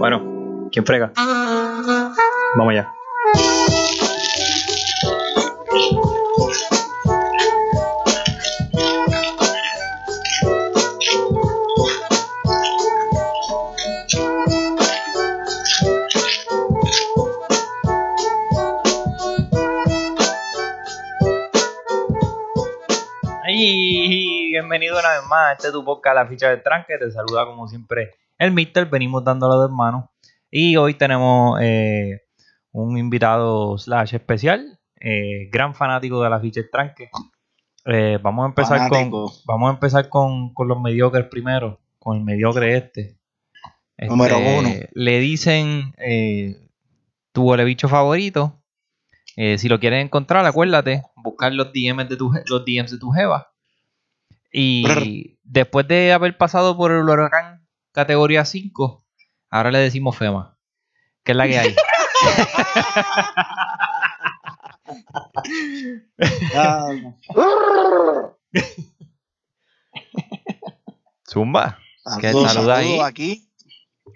Bueno, ¿quién frega? Vamos allá. Bienvenido una vez más a este tu podcast La Ficha del Tranque. Te saluda como siempre el Mister. Venimos dándolo de mano. Y hoy tenemos eh, un invitado slash especial, eh, gran fanático de La Ficha Tranque. Eh, vamos a empezar Fanático. con vamos a empezar con, con los mediocres primero, con el mediocre este. Este, Número uno. Le dicen tu huele bicho favorito. Eh, si lo quieres encontrar, acuérdate, buscar los DMs de tu, los DMs de tu jeva. Y Brr. después de haber pasado por el huracán categoría 5, ahora le decimos FEMA. Que es la que hay. Zumba. ¿Qué Saludos, saluda ahí? aquí.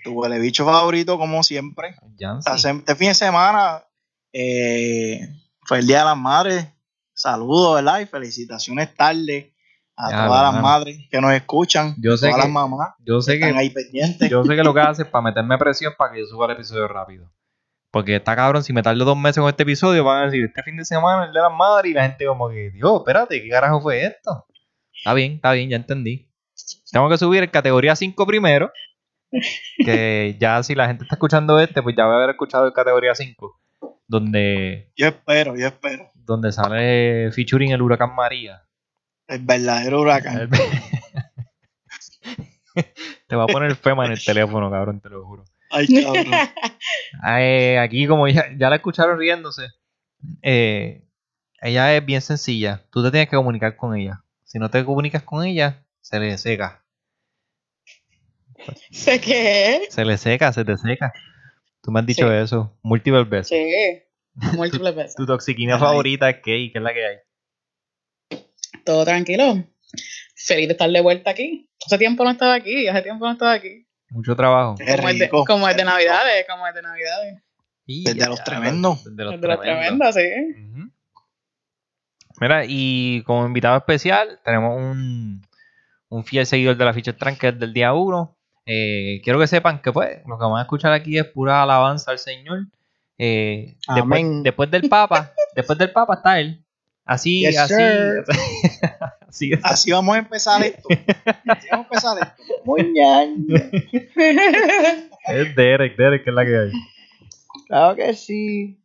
Tu huele bicho favorito, como siempre. Hace- Este fin de semana eh, fue el Día de las Madres. Saludos, ¿verdad? Y felicitaciones tarde a Ya, todas las madres que nos escuchan. Yo sé todas que- las mamás Yo que sé están que ahí pendientes. Yo sé que lo que hace es para meterme presión para que yo suba el episodio rápido. Porque está cabrón, si me tardo dos meses con este episodio, van a decir, este fin de semana el de las madres, y la gente como que, Dios, espérate, ¿qué carajo fue esto? Está bien, está bien, ya entendí. Tengo que subir el categoría 5 primero. Que ya si la gente está escuchando este, pues ya va a haber escuchado el categoría 5. Donde, Yo espero, yo espero. donde sale featuring el huracán María. El verdadero huracán. El- Te va a poner FEMA en el teléfono, cabrón, te lo juro. Ay, cabrón. Eh, aquí, como ya, ya la escucharon riéndose, eh, ella es bien sencilla. Tú te tienes que comunicar con ella. Si no te comunicas con ella, se le seca. ¿Sé qué? Se le seca, se te seca. Tú me has dicho Sí. eso múltiples veces. Sí. Múltiples veces. Tu toxiquina Ay. favorita es Kay, que es la que hay. Todo tranquilo. Feliz de estar de vuelta aquí. Hace tiempo no estaba aquí, hace tiempo no estaba aquí. Mucho trabajo. Qué Como es de, rico. como es de Navidades, como es de Navidades. Y Desde los tremendos. Desde los Es tremendos. sí. Mira, y como invitado especial tenemos un, un fiel seguidor de la ficha tranque del día 1. quiero que sepan que pues lo que van a escuchar aquí es pura alabanza al Señor. Eh, después del Papa, después del Papa está él. Así, Yes, así, así, Así vamos a empezar esto. Así vamos a empezar esto. Es Derek, Derek que es la que hay. Claro que sí.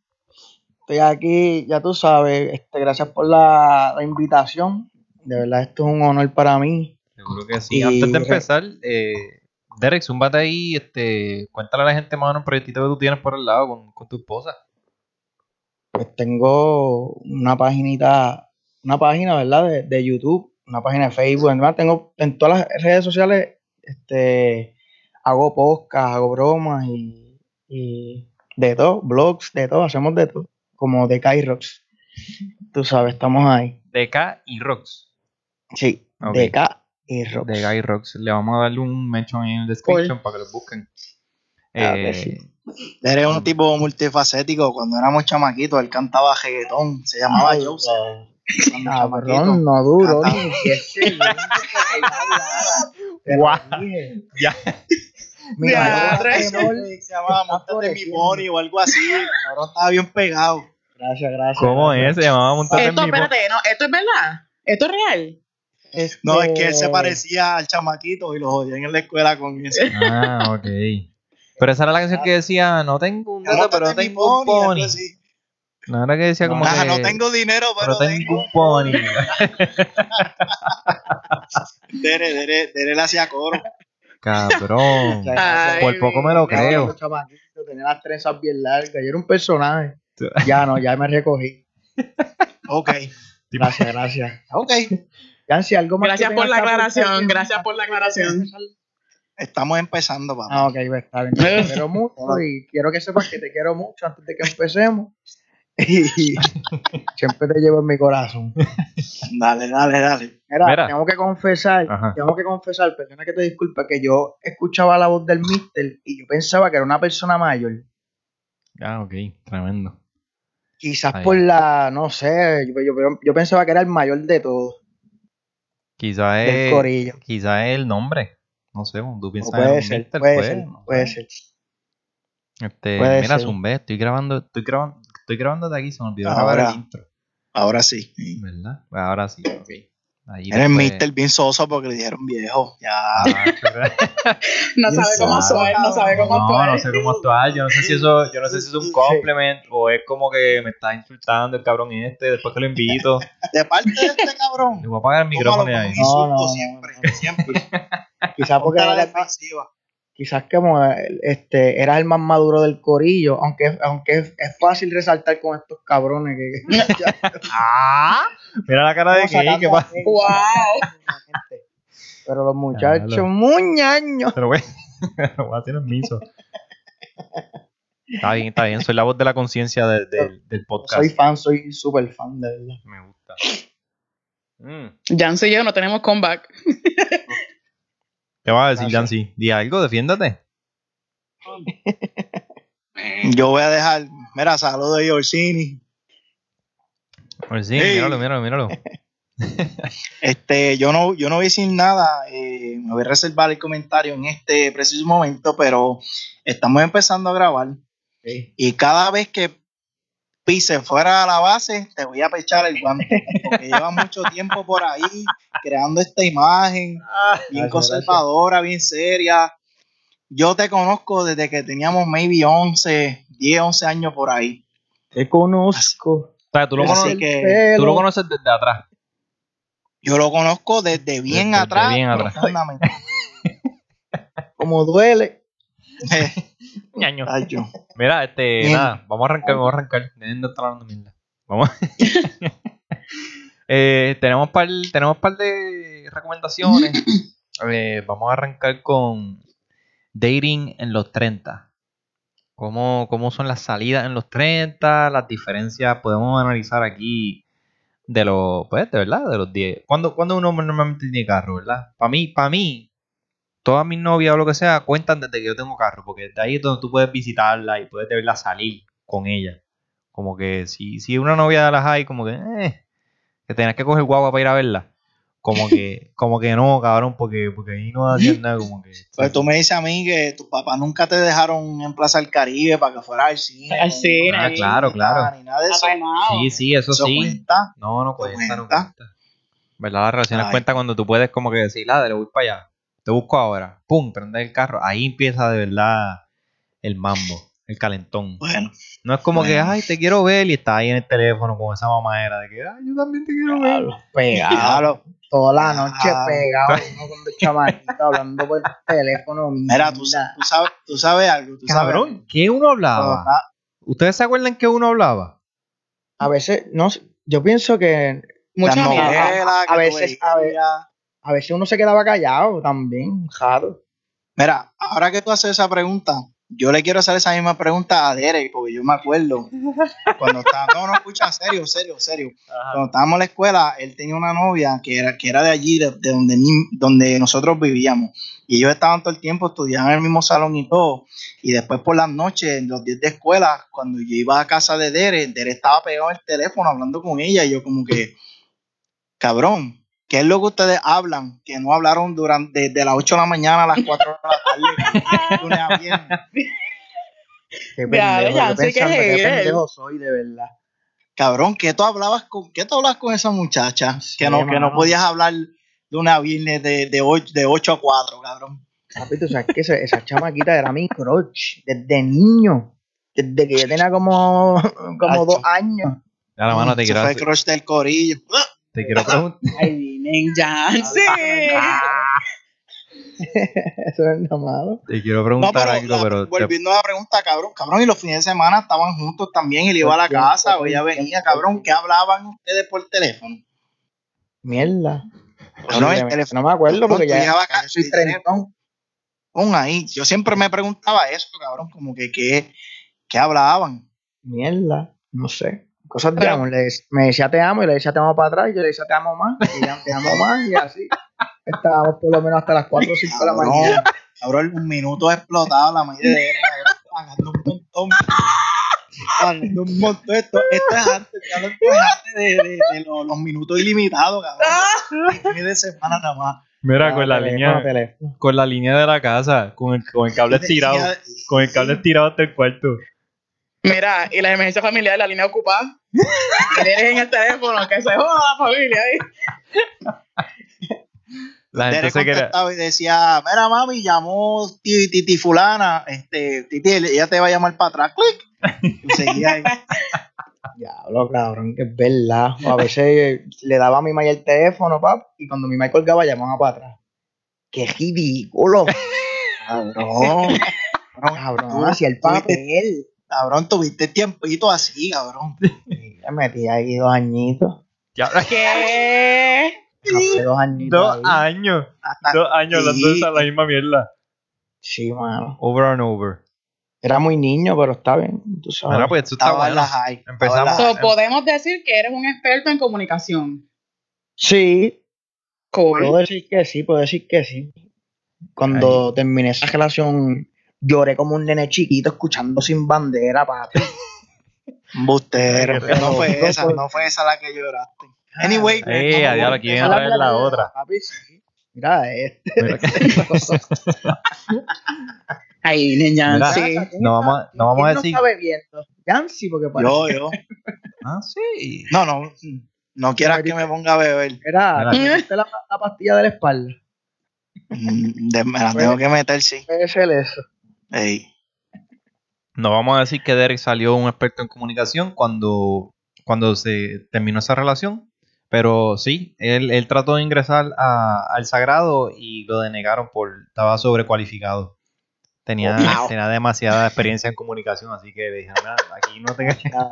Estoy aquí, ya tú sabes. Este, gracias por la, la invitación. De verdad, esto es un honor para mí. Seguro que sí. Y- Antes de empezar, eh, Derek, zúmbate ahí, este, cuéntale a la gente más o menos un proyectito que tú tienes por el lado con, con tu esposa. Pues tengo una paginita, una página, ¿verdad? De, de YouTube, una página de Facebook. Además, tengo en todas las redes sociales, este, hago podcast, hago bromas y, y de todo, blogs, de todo, hacemos de todo. Como de Rocks. Tú sabes, estamos ahí. DK y Rox. Sí, Ok. de K y Rocks. de Guy Rocks. Le vamos a darle un mention ahí en el description para que lo busquen. Eh, sí. Eres un tipo multifacético. Cuando éramos chamaquitos, él cantaba reggaetón. Se llamaba Ay, Joseph. Cuando Cabrón, chamaquito. no duro Canta. ni 10 segundos que ella hablara. Te lo Guau. dije. Ya. Mira, Se llamaba Montate mi pony o algo así. Cabrón, estaba bien pegado. Gracias, gracias. ¿Cómo es? Se llamaba Montate Esto, mi po- espérate, no, esto es verdad. Esto es real. Este, No, es que él se parecía al chamaquito y lo jodían en la escuela con eso. Ah, ok. Pero esa era la canción que decía, no tengo un dedo, pero tengo un pony. No era que decía como que... no tengo dinero, pero pero, tengo un pony. Dere, Dere, Dere le hacía coro. Cabrón. Por poco me lo creo. Tenía las trenzas bien largas. Yo era un personaje. Ya no, ya me recogí. Ok, Gracias, gracias. ok. Yancy, algo más. Gracias por la aclaración, gracias por la aclaración. Estamos empezando, papá. Ah, ok, pues, está bien. Te quiero mucho y quiero que sepas que te quiero mucho antes de que empecemos. Y siempre te llevo en mi corazón. Dale, dale, dale. Mira, Mira. tengo que confesar, Ajá. tengo que confesar, perdona que te disculpe, que yo escuchaba la voz del mister y yo pensaba que era una persona mayor. Ah, ok, tremendo. Quizás Ahí. por la, no sé, yo, yo- yo pensaba que era el mayor de todos, Quizás es, corillo. quizás es el nombre. No sé, tú O piensas en puede un ser, mister, puede pues, ser, no puede ser. Este, Puede mira, ser. Zumbe, estoy grabando, estoy grabando, estoy grabando de aquí, se me olvidó grabar Ahora. el intro, Ahora sí. ¿verdad? Pues ahora sí, ok. Ahí Era el después- mister bien soso porque le dijeron viejo. Ya. Ah. No sabe cómo actuar, no sabe cómo no, actuar. no sé cómo actuar, yo no sé si eso, yo no sé si es un Sí. compliment o es como que me está insultando el cabrón este, después que lo invito, De parte de este cabrón. le voy a apagar el micrófono ahí. No, no, no, siempre, no. siempre. Quizás porque era- defensiva. quizás como este, eras el más maduro del corillo, aunque, aunque es, es fácil resaltar con estos cabrones que, que- Ah, mira la cara de Estamos sacando ¿qué pasa? Wow. Pero los muchachos, Claro. muñaños. Pero güey, lo voy a hacer en miso. Está bien, está bien, soy la voz de la conciencia de- de- del podcast. Soy fan, soy súper fan, de verdad. Me gusta. Mm. Jancy y yo no tenemos comeback. ¿Qué vas a decir. Jancy? Di algo, defiéndate. Yo voy a dejar. Mira, saludos a Orsini. Hey. míralo, míralo, míralo. Este, yo no, yo no voy a decir nada, eh, me voy a reservar el comentario en este preciso momento, pero estamos empezando a grabar y cada vez que pise fuera a la base, te voy a pechar el guante, porque lleva mucho tiempo por ahí creando esta imagen bien Gracias, conservadora, bien seria. Yo te conozco desde que teníamos maybe 11, 10, 11 años por ahí. Te conozco. O sea, tú lo, Así conoces, que- tú lo conoces desde atrás. Yo lo conozco desde bien Desde atrás. bien atrás. Como duele. Ñaño. Ay, yo. Mira, este, Bien. nada, vamos a arrancar, vamos a arrancar. Dejen de estar hablando mierda. Vamos. eh, tenemos par, tenemos par de recomendaciones. Eh, vamos a arrancar con dating en los 30. ¿Cómo, cómo son las salidas en los 30? Las diferencias, podemos analizar aquí de los, pues, de verdad, de los 10. ¿Cuándo, cuándo uno normalmente tiene carro, verdad? Para mí, para mí, todas mis novias o lo que sea cuentan desde que yo tengo carro, porque desde ahí es donde tú puedes visitarla y puedes verla salir con ella. Como que si, si una novia de las hay, como que, eh, que tengas que coger guagua para ir a verla. Como que, como que no, cabrón, porque, porque ahí no hacían nada, como que. Pues tú me dices a mí que tus papás nunca te dejaron en Plaza del Caribe para que fuera al cine. Al cine, Ah, ahí. claro, claro. Ni nada de eso. Sí, sí, eso Eso sí. cuenta. No, no cuenta, no cuenta. ¿Verdad? Las relaciones cuentan cuando tú puedes como que decir, ah, le voy para allá. Te busco ahora. Pum, prender el carro. Ahí empieza de verdad el mambo, el calentón. Bueno, No es como que, ay, te quiero ver y está ahí en el teléfono con esa mamadera de que, ay, yo también te quiero ver. Pegado. Toda la noche pegado. Uno con dos chamaquitos hablando por teléfono. Mira, tú, tú sabes, tú sabes algo. Tú sabes. Cabrón, ¿qué uno hablaba? ¿Ustedes se acuerdan que uno hablaba? A veces, no sé, yo pienso que Muchas a que tú veces, a. a veces uno se quedaba callado también, jado. Mira, ahora que tú haces esa pregunta, yo le quiero hacer esa misma pregunta a Derek, porque yo me acuerdo cuando estaba, no, no, escucha, serio, serio, serio. Cuando estábamos en la escuela, él tenía una novia que era, que era de allí, de, de donde, donde nosotros vivíamos. Y ellos estaban todo el tiempo, estudiaban en el mismo salón y todo. Y después por las noches, en los días de escuela, cuando yo iba a casa de Derek, Derek estaba pegado al teléfono hablando con ella. Y yo como que, cabrón, ¿qué es lo que ustedes hablan? Que no hablaron durante desde las 8 de la mañana a las 4 de la tarde. lunes a viernes. Qué Ya, pendejo, ya yo sé que pensando es qué pendejo soy, de verdad. Cabrón, ¿qué tú hablabas con, qué tú hablas con esa muchacha? Sí, que no, que no podías hablar lunes a viernes de, de, 8, de 8 a 4, cabrón. Papi, tú sabes que esa, esa chamaquita era mi crush desde niño. Desde que yo tenía como, como dos años. Ya la mano te quiero, fue crush del corillo. Te quiero preguntar. Ay, vienen Jancy. Eso es nada malo. Te quiero No, preguntar pero, algo, la- pero. te- volviendo a la pregunta, cabrón, cabrón, y los fines de semana estaban juntos también y le iba a la casa o ella venía, cabrón, ¿qué hablaban ustedes por teléfono? Mierda. Bueno, el no, teléfono, me acuerdo porque ya, llegabas ya acá soy y trentón. pon ahí. Yo siempre me preguntaba eso, cabrón, como que qué, qué hablaban. Mierda. No sé. Cosas de amor. Le me decía te amo y le decía te amo para atrás y yo le decía te amo más y ella te amo más y así. Estábamos por lo menos hasta las 4 o 5 de la mañana. cabrón, un minuto explotado la mayoría de él, cabrón, pagando un montón. Pagando un montón. Esto, esto es antes, cabrón, esto es antes de, de- de los, los minutos ilimitados, cabrón. Fin de semana nada más. Mira, con la Teléfono, línea, teléfono. con la línea de la casa, con el, con el cable estirado, con el cable estirado hasta el cuarto. Mira, y la emergencia familiar, la línea ocupada. Y tienes en el teléfono que se joda la familia ahí. La gente se contestaba y decía, mira mami, llamó ti- Titi fulana, este, Titi, ella te va a llamar para atrás, clic. Y seguía ahí. Diablo, cabrón, que es verdad. O a veces le daba a mi mamá el teléfono, pap, y cuando mi mamá colgaba llamaba para atrás. ¡Qué ridículo! Cabrón, Cabrón, hacia el papel. Cabrón, tuviste tiempito así, cabrón. Y Le metí ahí dos añitos. Ya, ¿Qué? Hace dos añitos. dos ahí. años. Hasta- Dos años hablando de esa- la misma mierda. Sí, mano. Over and over. Era muy niño, pero está bien. Tú sabes. Ahora pues, está estaba en la high. Empezamos. So, podemos decir que eres un experto en comunicación. Sí, puedo Cool. decir que sí, puedo decir que sí. Cuando terminé esa relación, lloré como un nene chiquito escuchando sin bandera, papi. Embustero. Pero- No fue esa, no fue esa la que lloraste. Anyway, Eh, a diablo, aquí viene a traer la otra. Papi, sí. Mira, este. Mira que- Ahí, niña, Mira. sí. No vamos a- no vamos a ¿Quién decir- No está bebiendo. Yancy, porque parece. yo, yo. Ah, sí. No, no. No quieras que me ponga a beber. Mira. ¿te la, la pastilla de la espalda. Mm, de- me la tengo que meter, sí. Puede ser eso. Ey. No vamos a decir que Derek salió un experto en comunicación cuando, cuando se terminó esa relación. Pero sí, él, él trató de ingresar a- al sagrado y lo denegaron por estaba sobrecualificado. Tenía, Wow. tenía demasiada experiencia en comunicación, así que le dijeron, "Nada, aquí no te Ya.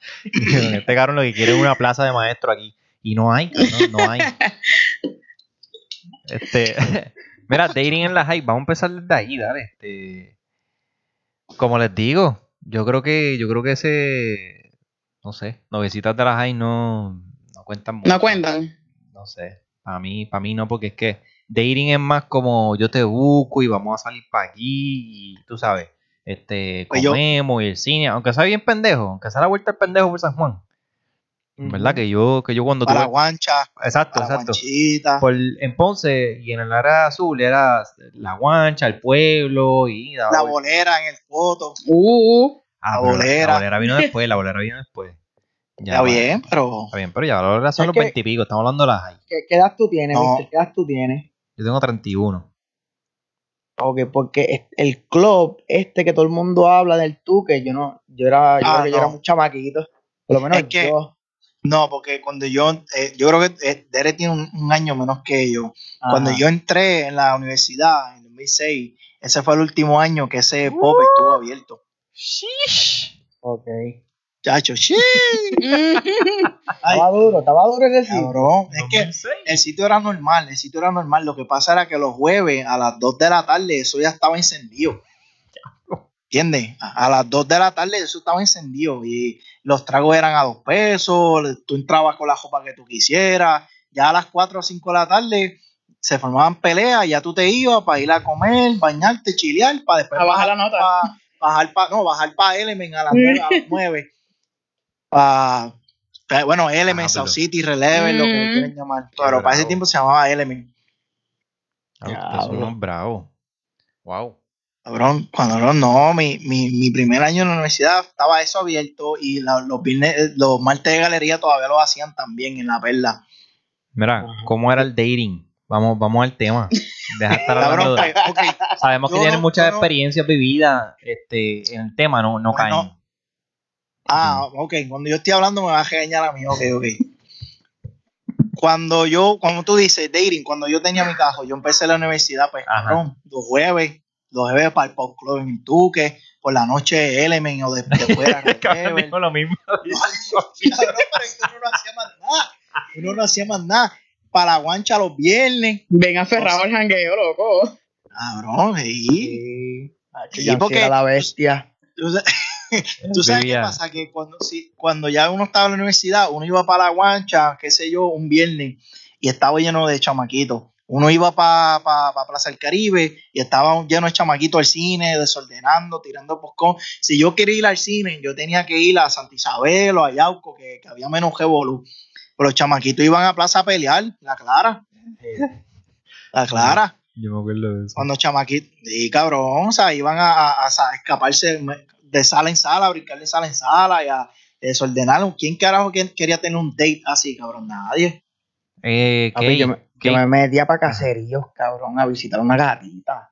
Este cabrón lo que quiere es una plaza de maestro aquí. Y no hay, cabrón, no hay. Este, mira, dating en la high, vamos a empezar desde ahí, dale. Este, como les digo, yo creo que, yo creo que ese, no sé, novecitas de la high no, no cuentan mucho. No cuentan. No sé, para mí, para mí no, porque es que dating es más como yo te busco y vamos a salir para aquí y tú sabes, este, Pues comemos y el cine, aunque sea bien pendejo, aunque sea la vuelta al pendejo por San Juan. ¿Verdad? Que yo, que yo cuando Para tuve- guancha, Exacto, para exacto. guanchita. Por, en Ponce y en el área azul era la guancha, el pueblo y La vuelta. bolera en el foto. Uh, Ah, la bolera. La bolera vino después, la bolera vino después. Ya, Está bien, pero. Está bien, pero ya la bolera son los veintipico, estamos hablando de las. ¿Qué, qué edad tú tienes, No. mister? ¿Qué edad tú tienes? Yo tengo 31. Ok, porque el club este que todo el mundo habla del tú, que yo no, yo era, yo Ah, creo que yo era un chamaquito. Por lo menos Es que- yo. No, porque cuando yo. eh, yo creo que eh, Derek tiene un, un año menos que yo. Cuando yo entré en la universidad en 2006, ese fue el último año que ese pop estuvo abierto. Ok. Chacho, sí. Estaba duro, estaba duro ese sitio. Cabrón. Es que el sitio era normal, el sitio era normal. Lo que pasa era que los jueves a las 2 de la tarde eso ya estaba encendido. ¿Entiendes? A a las 2 de la tarde eso estaba encendido y los tragos eran a 2 pesos, tú entrabas con la ropa que tú quisieras. Ya a las 4 o 5 de la tarde se formaban peleas, ya tú te ibas para ir a comer, bañarte, chilear, para después A bajar la nota. pa- bajar para no, bajar para Element a las 9. A las 9 pa- pa- bueno, Element, Ah, South City, Releve, lo que quieren llamar. Qué Pero para ese bravo. tiempo se llamaba Element. Ah, ustedes son unos bravos. Wow. Cabrón, cuando no, mi, mi, mi primer año en la universidad estaba eso abierto y la- los viernes, los martes de galería todavía lo hacían también en la perla. Mira. ¿cómo era el dating? Vamos, vamos al tema. Deja de estar hablando de- Sabemos que tienen muchas no- experiencias vividas este, en el tema, no, no Bueno, caen. Ah, ok, cuando yo estoy hablando me vas a regañar a mí, ok, ok. Cuando yo, como tú dices, dating, cuando yo tenía mi cajo, yo empecé la universidad, pues, cabrón, los jueves, los jueves para el pop club en Tuque, por la noche Element o de- después era dijo lo mismo. Uno no hacía más nada. Uno no hacía más nada. Para la guancha los viernes. ven aferrado al jangueo, loco. Cabrón, sí. Sí. Porque- era la bestia. Tú sa- ¿Tú sabes qué pasa? Que cuando, sí, cuando ya uno estaba en la universidad, uno iba para la guancha, qué sé yo, un viernes, y estaba lleno de chamaquitos. Uno iba para pa, pa Plaza del Caribe y estaba lleno de chamaquitos al cine, desordenando, tirando poscón. Si yo quería ir al cine, yo tenía que ir a Santa Isabel o a Yauco, que, que había menos revolú. Pero los chamaquitos iban a plaza a pelear, la clara. La clara. Yo me acuerdo de eso. Cuando chamaquitos, y cabrón, o sea, iban a, a- a escaparse de sala en sala, a brincar de sala en sala y a desordenar. ¿Quién carajo que- quería tener un date así, cabrón? Nadie. Eh, Papi, Key, yo, me, yo Key, me metía para caseríos, cabrón, a visitar una gatita.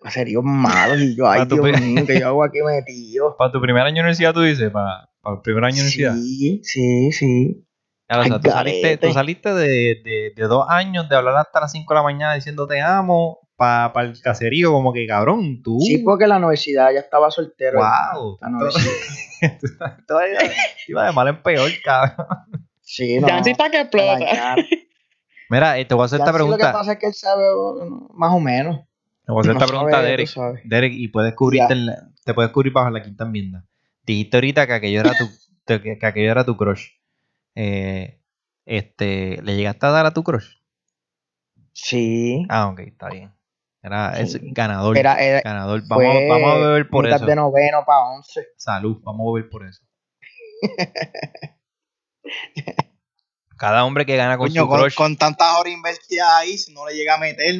Caseríos malos. Y yo, ay, Pa' Dios mío, que yo hago aquí metido. para tu primer año de universidad, tú dices, para, para el primer año de universidad. Sí, sí, sí. Ya, o sea, tú saliste, garete. tú saliste de, de, de dos años de hablar hasta las 5 de la mañana diciendo te amo para el caserío, como que cabrón, tú. Sí, porque la universidad ya estaba soltero. Wow. La universidad. Todavía iba de mal en peor, cabrón. Sí, no. Jancy está que explota. Mira, eh, te voy a hacer esta Jancy Lo que pregunta. pasa es que él sabe más o menos. Te voy a hacer No esta pregunta, sabe, tú Derek. Derek, y puedes cubrirte, en la- te puedes cubrir bajo la quinta enmienda. Dijiste ahorita que aquello era tu, que, que aquello era tu crush. Eh, este, ¿le llegaste a dar a tu crush? Sí. Ah, ok, está bien. Era es ganador. Era, era, ganador. Vamos, vamos a beber por eso. de noveno para once. Salud, vamos a beber por eso. Cada hombre que gana con Coño, su con, crush. con tantas horas invertidas ahí, si no le llega a meter,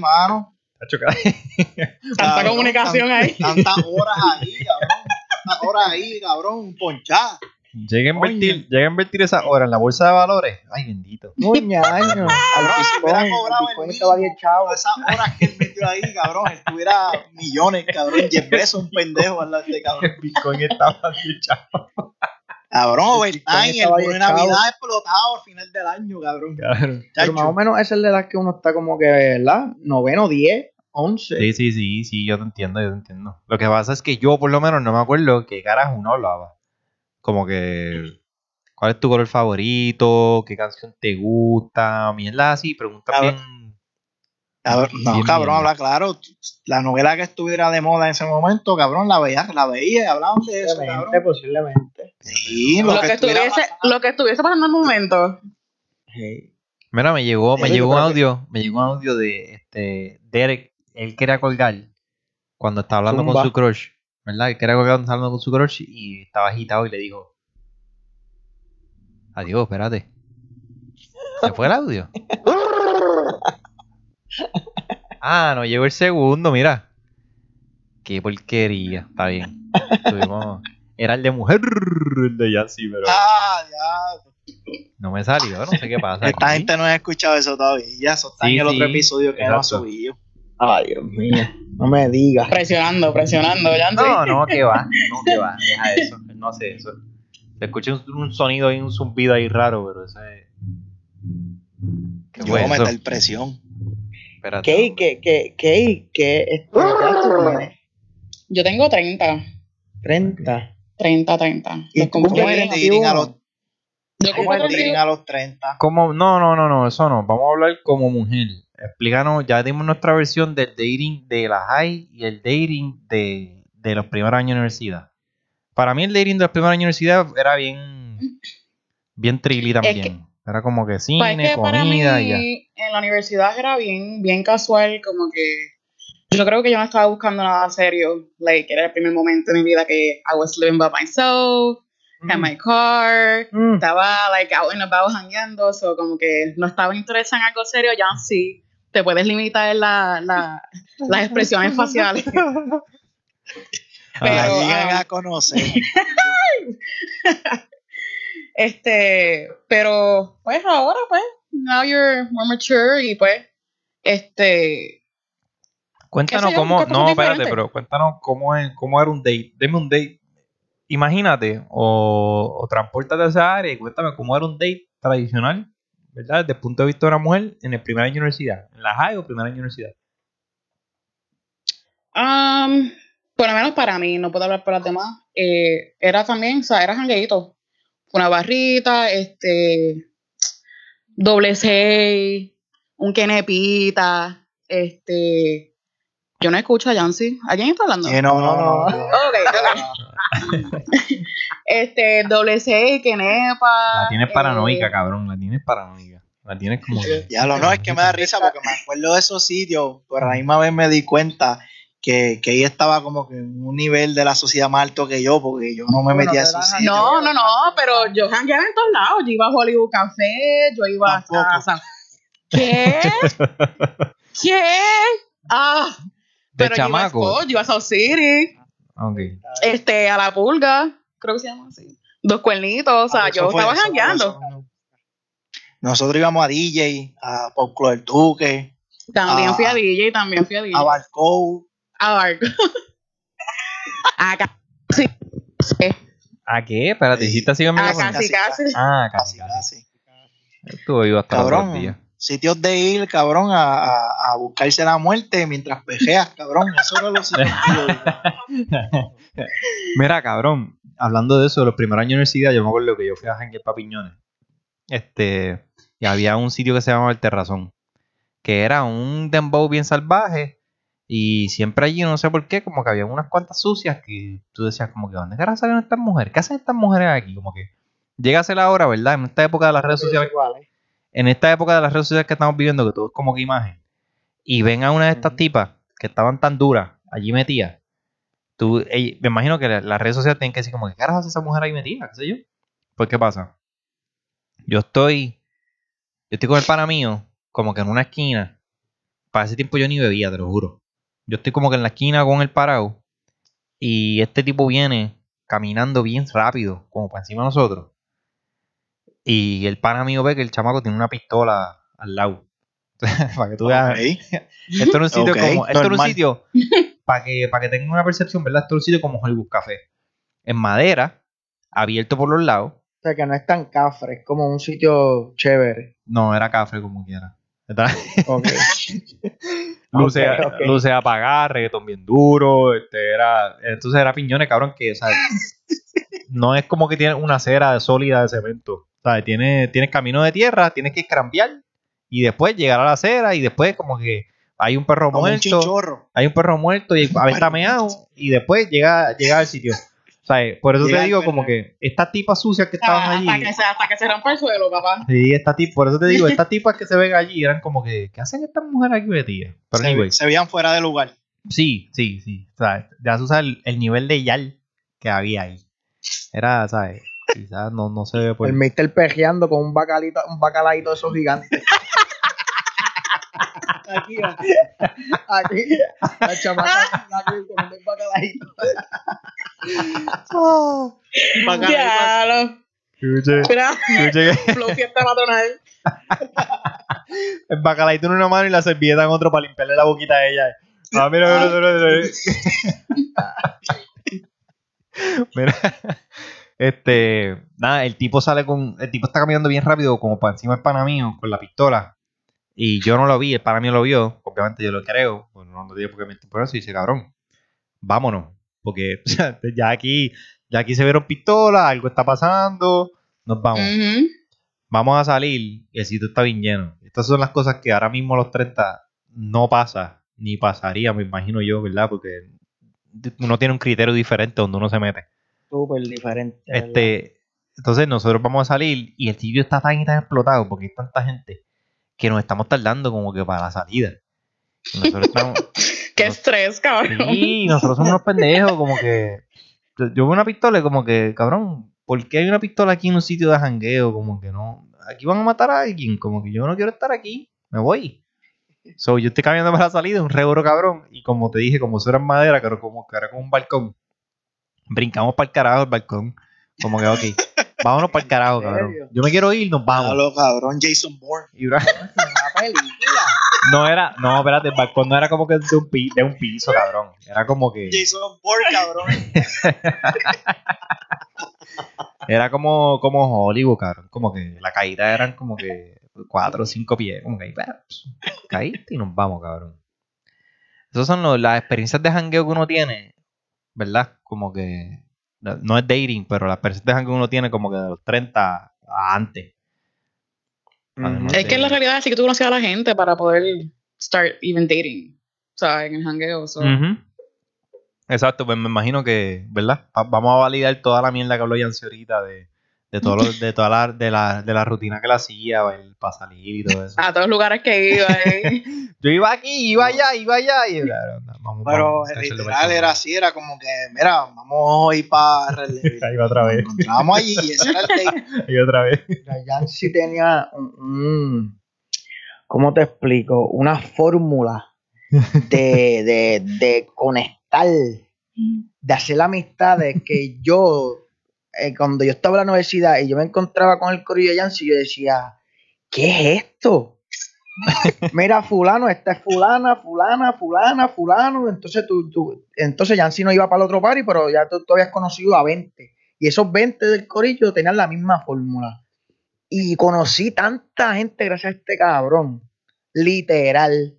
cada- Tanta comunicación ahí. Tantas horas ahí, cabrón. Tantas horas ahí, cabrón. Ponchada. Llega a invertir, llega a invertir esas horas en la bolsa de valores. Ay, bendito. Muñaño. Al Cabrón, si Bitcoin, Bitcoin estaba 10 mínimo, chavos. todas esas horas que él metió ahí, cabrón, él tuviera millones, cabrón. Jeff Bezos, un pendejo al lado de este cabrón. El Bitcoin estaba luchado. Cabrón, overtime, el de. Navidad explotado al final del año, cabrón. Pero Chacho. más o menos esa es la edad que uno está como que, ¿verdad? Noveno, 10, 11. Sí, sí, sí, sí, yo te entiendo, yo te entiendo. Lo que pasa es que yo por lo menos no me acuerdo qué carajo uno hablaba. Como que, ¿cuál es tu color favorito? ¿Qué canción te gusta? Mierda así, preguntas Cabrón. bien... No, Bien cabrón, habla claro. La novela que estuviera de moda en ese momento, cabrón, la veía, la veía y hablaban de eso, Posiblemente, cabrón. posiblemente. Sí, Lo, lo, que que estuviera estuviese, pasando. lo que estuviese pasando en el momento. Sí. Mira, me llegó, me llegó un que- audio, me llegó un audio de este Derek, él quería colgar cuando estaba hablando con su crush, ¿verdad? Él quería colgar cuando estaba hablando con su crush y estaba agitado y le dijo, adiós, espérate. ¿Se fue el audio? Ah, no llegó el segundo, mira. Qué porquería, está bien. Tuvimos- Era el de mujer, el de Yancy, pero Ah, ya. no me salió, no sé qué pasa. Esta aquí. gente no ha escuchado eso todavía. Eso está Sí, en el otro episodio que no ha subido. Ay, Dios mío. No me digas. Presionando, presionando, Jancy. No, no, que va, no, que va, deja eso, él no hace eso. Se escucha un, un sonido y un zumbido ahí raro, pero ese... ¿Qué Yo voy a meter presión. Espérate, ¿Qué, qué, qué, qué, qué, este, ¿qué edad tú tienes? Yo tengo 30. 30. 30, 30. ¿Y ¿Cómo qué es que- el tienes? dating a los, Yo cómo cumplo es el dating 31. a los 30? ¿Cómo? No, no, no, no, eso no. Vamos a hablar como mujer. Explícanos, ya dimos nuestra versión del dating de la high y el dating de, de los primeros años de universidad. Para mí el dating de los primeros años de universidad era bien, bien trilly también. que- era como que Pues cine, es que para mí comida y ya. en la universidad era bien, bien casual, como que yo creo que yo no estaba buscando nada serio. Like, era el primer momento de mi vida que I was living by myself, had my car, Mm. estaba like out and about jangueando, so como que no estaba interesada en algo serio, ya sí. Te puedes limitar la, la, las expresiones faciales. La Pero, llegan ah, a conocer. Este, pero pues ahora pues, now you're more mature y pues, este, Cuéntanos cómo, no, espérate, pero cuéntanos cómo, es, cómo era un date. Deme un date. Imagínate, o, o transportate a esa área y cuéntame cómo era un date tradicional, ¿verdad? Desde el punto de vista de una mujer en el primer año de universidad. ¿En la high o primer año de universidad? um, por lo menos para mí, no puedo hablar por las demás, eh, era también, o sea, era jangueito. Una barrita, este, doble seis, un kenepita, este, yo no escucho a Yancy. ¿A quién está hablando? Sí, no, no, no. Ok, ok. este, doble C, Kenepa. La tienes eh, paranoica, cabrón. La tienes paranoica. La tienes como. Ya lo no, es que me da risa porque me acuerdo de esos sitios, pero a la misma vez me di cuenta que, que ella estaba como que en un nivel de la sociedad más alto que yo, porque yo no me Bueno, metía a esos sitios. No, no, no, pero yo jangueaba en todos lados. Yo iba a Hollywood Café, yo iba a casa. ¿Qué? ¿Qué? Ah, De pero yo iba a chamaco. Scott, yo iba a South City, Ok. este, a la pulga, creo que se llama así. Dos cuernitos, o sea, Ah, yo eso fue- estaba jangueando. Nosotros íbamos a DJ, a Pop Club del Duque, También Ah. fui a DJ, también fui a DJ. a Barco. A Barco. Acá. Sí. sí. ¿A qué? Espérate, dijiste así con A micrófono? casi, Casi, casi. Ah, casi, Casi, casi. casi. Estuvo vivo hasta los otros días. Cabrón, sitios de ir, cabrón, a, a, a buscarse la muerte mientras pejeas, cabrón. Eso era lo sitios Mira, cabrón, hablando de eso, de los primeros años de universidad, yo me acuerdo que yo fui a janguear pa' Piñones. Este, y había un sitio que se llamaba El Terrazón, que era un dembow bien salvaje. Y siempre allí, no sé por qué, como que había unas cuantas sucias que tú decías, como que, ¿dónde carajo salieron estas mujeres? ¿Qué hacen estas mujeres aquí? Como que llega a ser la hora, ¿verdad? En esta época de las redes sociales, en esta época de las redes sociales que estamos viviendo, que todo es como que imagen, y ven a una de estas tipas que estaban tan duras allí metidas, tú, ey- me imagino que la- las redes sociales tienen que decir como que carajo hace esa mujer ahí metida, qué sé yo. Pues qué pasa. Yo estoy, yo estoy con el pana mío, como que en una esquina. Para ese tiempo yo ni bebía, te lo juro. Yo estoy como que en la esquina con el parado y este tipo viene caminando bien rápido, como para encima de nosotros. Y el pana mío ve que el chamaco tiene una pistola al lado. para que tú veas. Esto era un sitio como. Esto era un sitio. Para que, para que tengan una percepción, ¿verdad? Esto era un sitio como Hollywood Café. En madera, abierto por los lados. O sea, que no es tan cafre, es como un sitio chévere. No, era café como quiera. Estaba- Ok. luces, Ok, ok. luces apagadas, reggaetón bien duro. Este, era, entonces era piñones, cabrón, que, ¿sabes? No es como que tiene una acera sólida de cemento. ¿Sabes? Tienes, tienes camino de tierra, tienes que escrambear y después llegar a la acera y después como que hay un perro Como muerto. hay un perro muerto y a ver está meado y después llega, llega al sitio. Por eso te digo como que estas tipas sucias que estaban Ah, hasta, allí. que se, hasta que se rompa el suelo, papá. Sí, esta tip, por eso te digo, estas tipas que se ven allí eran como que, ¿qué hacen estas mujeres aquí metidas? Pero Se, anyway, se veían fuera de lugar. sí, sí, sí. O sea, ya tú sabes el, el nivel de yal que había ahí. Era, ¿sabes? Quizás no, no se ve por... El mister pejeando con un bacalito, un bacalaito de esos gigantes. Aquí, aquí, la chamaca aquí con bacalaito. Diablo. Escuche, Mira, flow fiesta el bacalaito en una mano y la servilleta en otro para limpiarle la boquita a ella. Ah, mira, mira, mira, mira. Mira, este, nada, el tipo sale con, el tipo está caminando bien rápido como para encima del pana mío con la pistola y yo no lo vi, el pana mío lo vio, obviamente yo lo creo, pues no, no tiene por qué mentir por eso y dice, cabrón, vámonos, porque o sea, ya aquí, ya aquí se vieron pistolas, algo está pasando, nos vamos, vamos a salir y el sitio está bien lleno. Estas son las cosas que ahora mismo a los 30 no pasa, ni pasaría, me imagino yo, ¿verdad? Porque uno tiene un criterio diferente donde uno se mete. Súper diferente. ¿verdad? Este, entonces nosotros vamos a salir y el sitio está tan y tan explotado porque hay tanta gente que nos estamos tardando como que para la salida. Nosotros estamos, Qué estrés, cabrón. sí, nosotros somos unos pendejos, como que yo, yo veo una pistola y como que, cabrón, ¿por qué hay una pistola aquí en un sitio de jangueo? Como que no, aquí van a matar a alguien, como que yo no quiero estar aquí, me voy. So, yo estoy caminando para la salida, un reboro cabrón, y como te dije, como eso era en madera, pero como que era como un balcón, brincamos para el carajo el balcón, como que, ok, vámonos para el carajo, ¿En cabrón. Yo me quiero ir, nos vamos. Hablo, cabrón, Jason Bourne. Y Una película. No era, no, espérate, el balcón no era como que de un, pi- de un piso, cabrón. Era como que... Jason Bourne, cabrón. Era como, como Hollywood, cabrón. Como que la caída eran como que cuatro o cinco pies. Como que ahí, caíste y nos vamos, cabrón. Esas son las experiencias de jangueo que uno tiene, ¿verdad? Como que no no es dating, pero las experiencias de jangueo que uno tiene como que de los 30 a antes. Además Es que en la realidad sí que tú conoces a la gente para poder start even dating. O sea, en el hangueo. so. Exacto, pues me imagino que, ¿verdad? Va- vamos a validar toda la mierda que habló Yancy ahorita de, de, todo lo- de toda la, de, la, de la rutina que la hacía para salir y todo eso. A todos los lugares que iba. eh. Yo iba aquí, iba allá, iba allá. Y, claro, vamos, Pero vamos a literal era así, era como que, mira, vamos hoy para... Ahí va otra vez. Nos encontramos allí y ese era el. Y otra vez. Tenía un, un- ¿cómo te explico? Una fórmula de, de, de conectar, de hacer amistades que yo, eh, cuando yo estaba en la universidad y yo me encontraba con el corillo de Yancy, yo decía, ¿qué es esto? Mira, fulano, esta es fulana, fulana, fulana, fulano. Entonces tú, tú, entonces Yancy no iba para el otro party, pero ya tú, tú habías conocido a 20. Y esos 20 del corillo tenían la misma fórmula. Y conocí tanta gente gracias a este cabrón. Literal.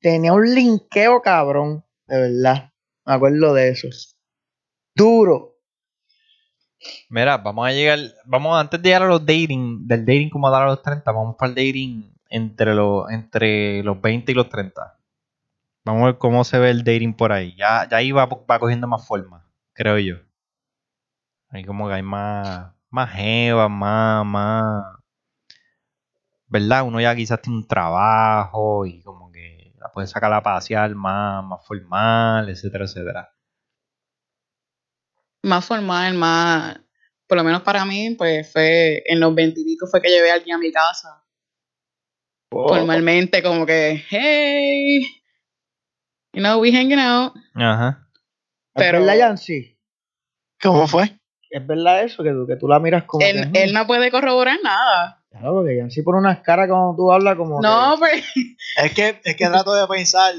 Tenía un linkeo cabrón. De verdad. Me acuerdo de eso. Duro. Mira, vamos a llegar, vamos antes de llegar a los dating, del dating como dar a los 30, vamos para el dating entre los, entre los 20 y los 30. Vamos a ver cómo se ve el dating por ahí. Ya, ya ahí va, va cogiendo más forma, creo yo. Ahí como que hay más, más jevas, más, más, ¿verdad? Uno ya quizás tiene un trabajo y como que la puede sacar a pasear más, más formal, etcétera, etcétera. Más formal, más. Por lo menos para mí, pues fue en los veintipico fue que llevé a alguien a mi casa. Formalmente, como que, hey, you know, we hanging out. Ajá. Pero- ¿Es verdad, Yancy? ¿Cómo fue? ¿Es verdad eso? Que tú, que tú la miras como. que, Él, él no puede corroborar nada. Claro, porque Yancy pone unas caras cuando tú hablas como. No, pues. Es que, es que trato de pensar